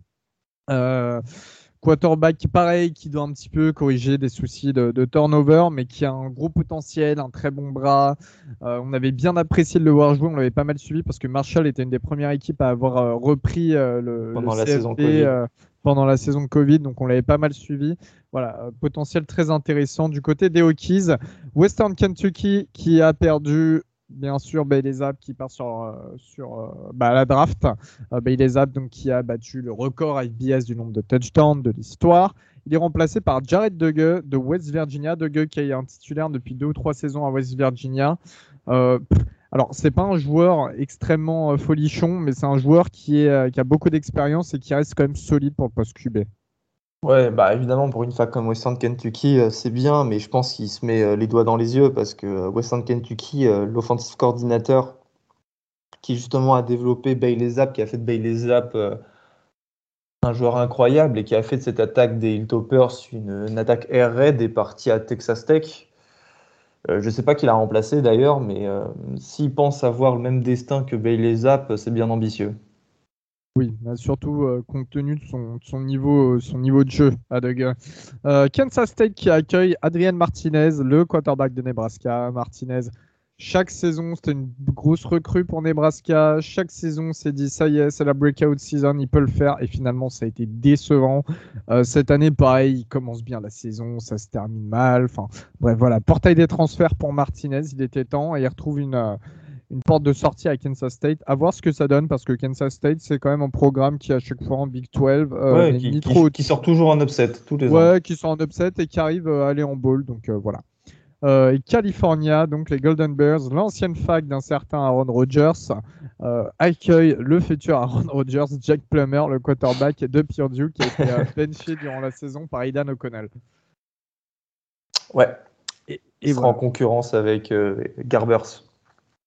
Quarterback pareil, qui doit un petit peu corriger des soucis de, turnover, mais qui a un gros potentiel, un très bon bras. Euh, on avait bien apprécié de le voir jouer, on l'avait pas mal suivi parce que Marshall était une des premières équipes à avoir euh, repris euh, le, pendant, la saison COVID. pendant la saison Covid, donc on l'avait pas mal suivi. Voilà, potentiel très intéressant du côté des Hokies. Western Kentucky qui a perdu bien sûr Bailey Zapp qui part sur, euh, sur euh, bah, la draft. Euh, Bailey Zapp donc, qui a battu le record FBS du nombre de touchdowns de l'histoire. Il est remplacé par Jared Dugge de West Virginia. Dugge qui est un titulaire depuis deux ou trois saisons à West Virginia. Euh, alors, c'est pas un joueur extrêmement folichon, mais c'est un joueur qui, est, qui a beaucoup d'expérience et qui reste quand même solide pour le poste QB. Ouais, bah évidemment, pour une fac comme Western Kentucky, euh, c'est bien, mais je pense qu'il se met euh, les doigts dans les yeux parce que euh, Western Kentucky, l'offensive coordinateur qui justement a développé Bailey Zapp, qui a fait de Bailey Zapp un joueur incroyable et qui a fait de cette attaque des Hilltoppers une, attaque air raid est parti à Texas Tech. je ne sais pas qui l'a remplacé d'ailleurs, mais s'il pense avoir le même destin que Bailey Zapp, c'est bien ambitieux. Oui, bah, surtout euh, compte tenu de son, niveau, euh, son niveau de jeu à euh, Kansas State qui accueille Adrian Martinez, le quarterback de Nebraska. Martinez Chaque saison, c'était une grosse recrue pour Nebraska. Chaque saison, c'est dit, ça y est, c'est la breakout season, il peut le faire. Et finalement, ça a été décevant. Euh, cette année, pareil, il commence bien la saison, ça se termine mal. Enfin, bref, voilà. Portail des transferts pour Martinez, il était temps. Et il retrouve une, euh, une porte de sortie à Kansas State. À voir ce que ça donne, parce que Kansas State, c'est quand même un programme qui, à chaque fois en Big 12, euh, qui, qui, sort toujours en upset tous les ans. Ouais, qui sort en upset et qui arrive à aller en bowl. Donc voilà. Euh, California, donc les Golden Bears, l'ancienne fac d'un certain Aaron Rodgers, euh, accueille le futur Aaron Rodgers, Jack Plummer, le quarterback de Purdue, qui a été euh, benché durant la saison par Aidan O'Connell. Ouais. Et, Il sera en concurrence avec Garbers.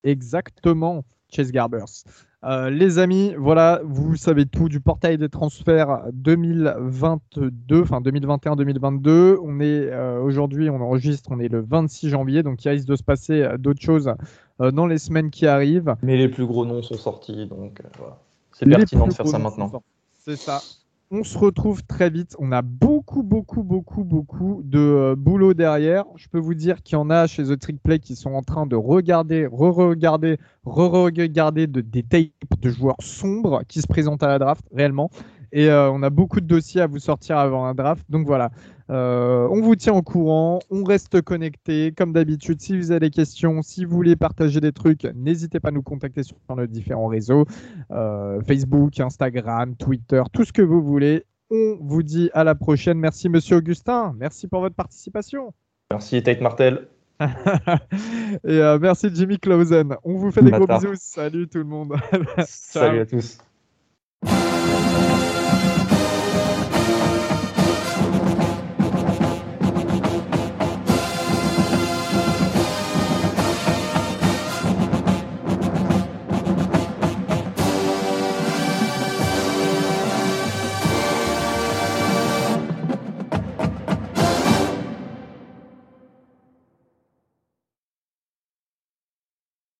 Exactement, Chase Garbers. Euh, les amis, voilà, vous savez tout du portail des transferts 2022, enfin 2021-2022. On est euh, aujourd'hui, on enregistre, on est le 26 janvier, donc il risque de se passer euh, d'autres choses dans les semaines qui arrivent. Mais les plus gros noms sont sortis, donc voilà. c'est pertinent de faire ça maintenant. C'est ça on se retrouve très vite. On a beaucoup, beaucoup, beaucoup, beaucoup de euh, boulot derrière. Je peux vous dire qu'il y en a chez The Trick Play qui sont en train de regarder, re-regarder, re-regarder de, des tapes de joueurs sombres qui se présentent à la draft réellement. Et euh, on a beaucoup de dossiers à vous sortir avant un draft. Donc voilà, euh, on vous tient au courant, on reste connecté. Comme d'habitude, si vous avez des questions, si vous voulez partager des trucs, n'hésitez pas à nous contacter sur nos différents réseaux euh, Facebook, Instagram, Twitter, tout ce que vous voulez. On vous dit à la prochaine. Merci, monsieur Augustin. Merci pour votre participation. Merci, Tate Martel. Et merci, Jimmy Clausen. On vous fait des gros bisous. Salut tout le monde. Salut à tous.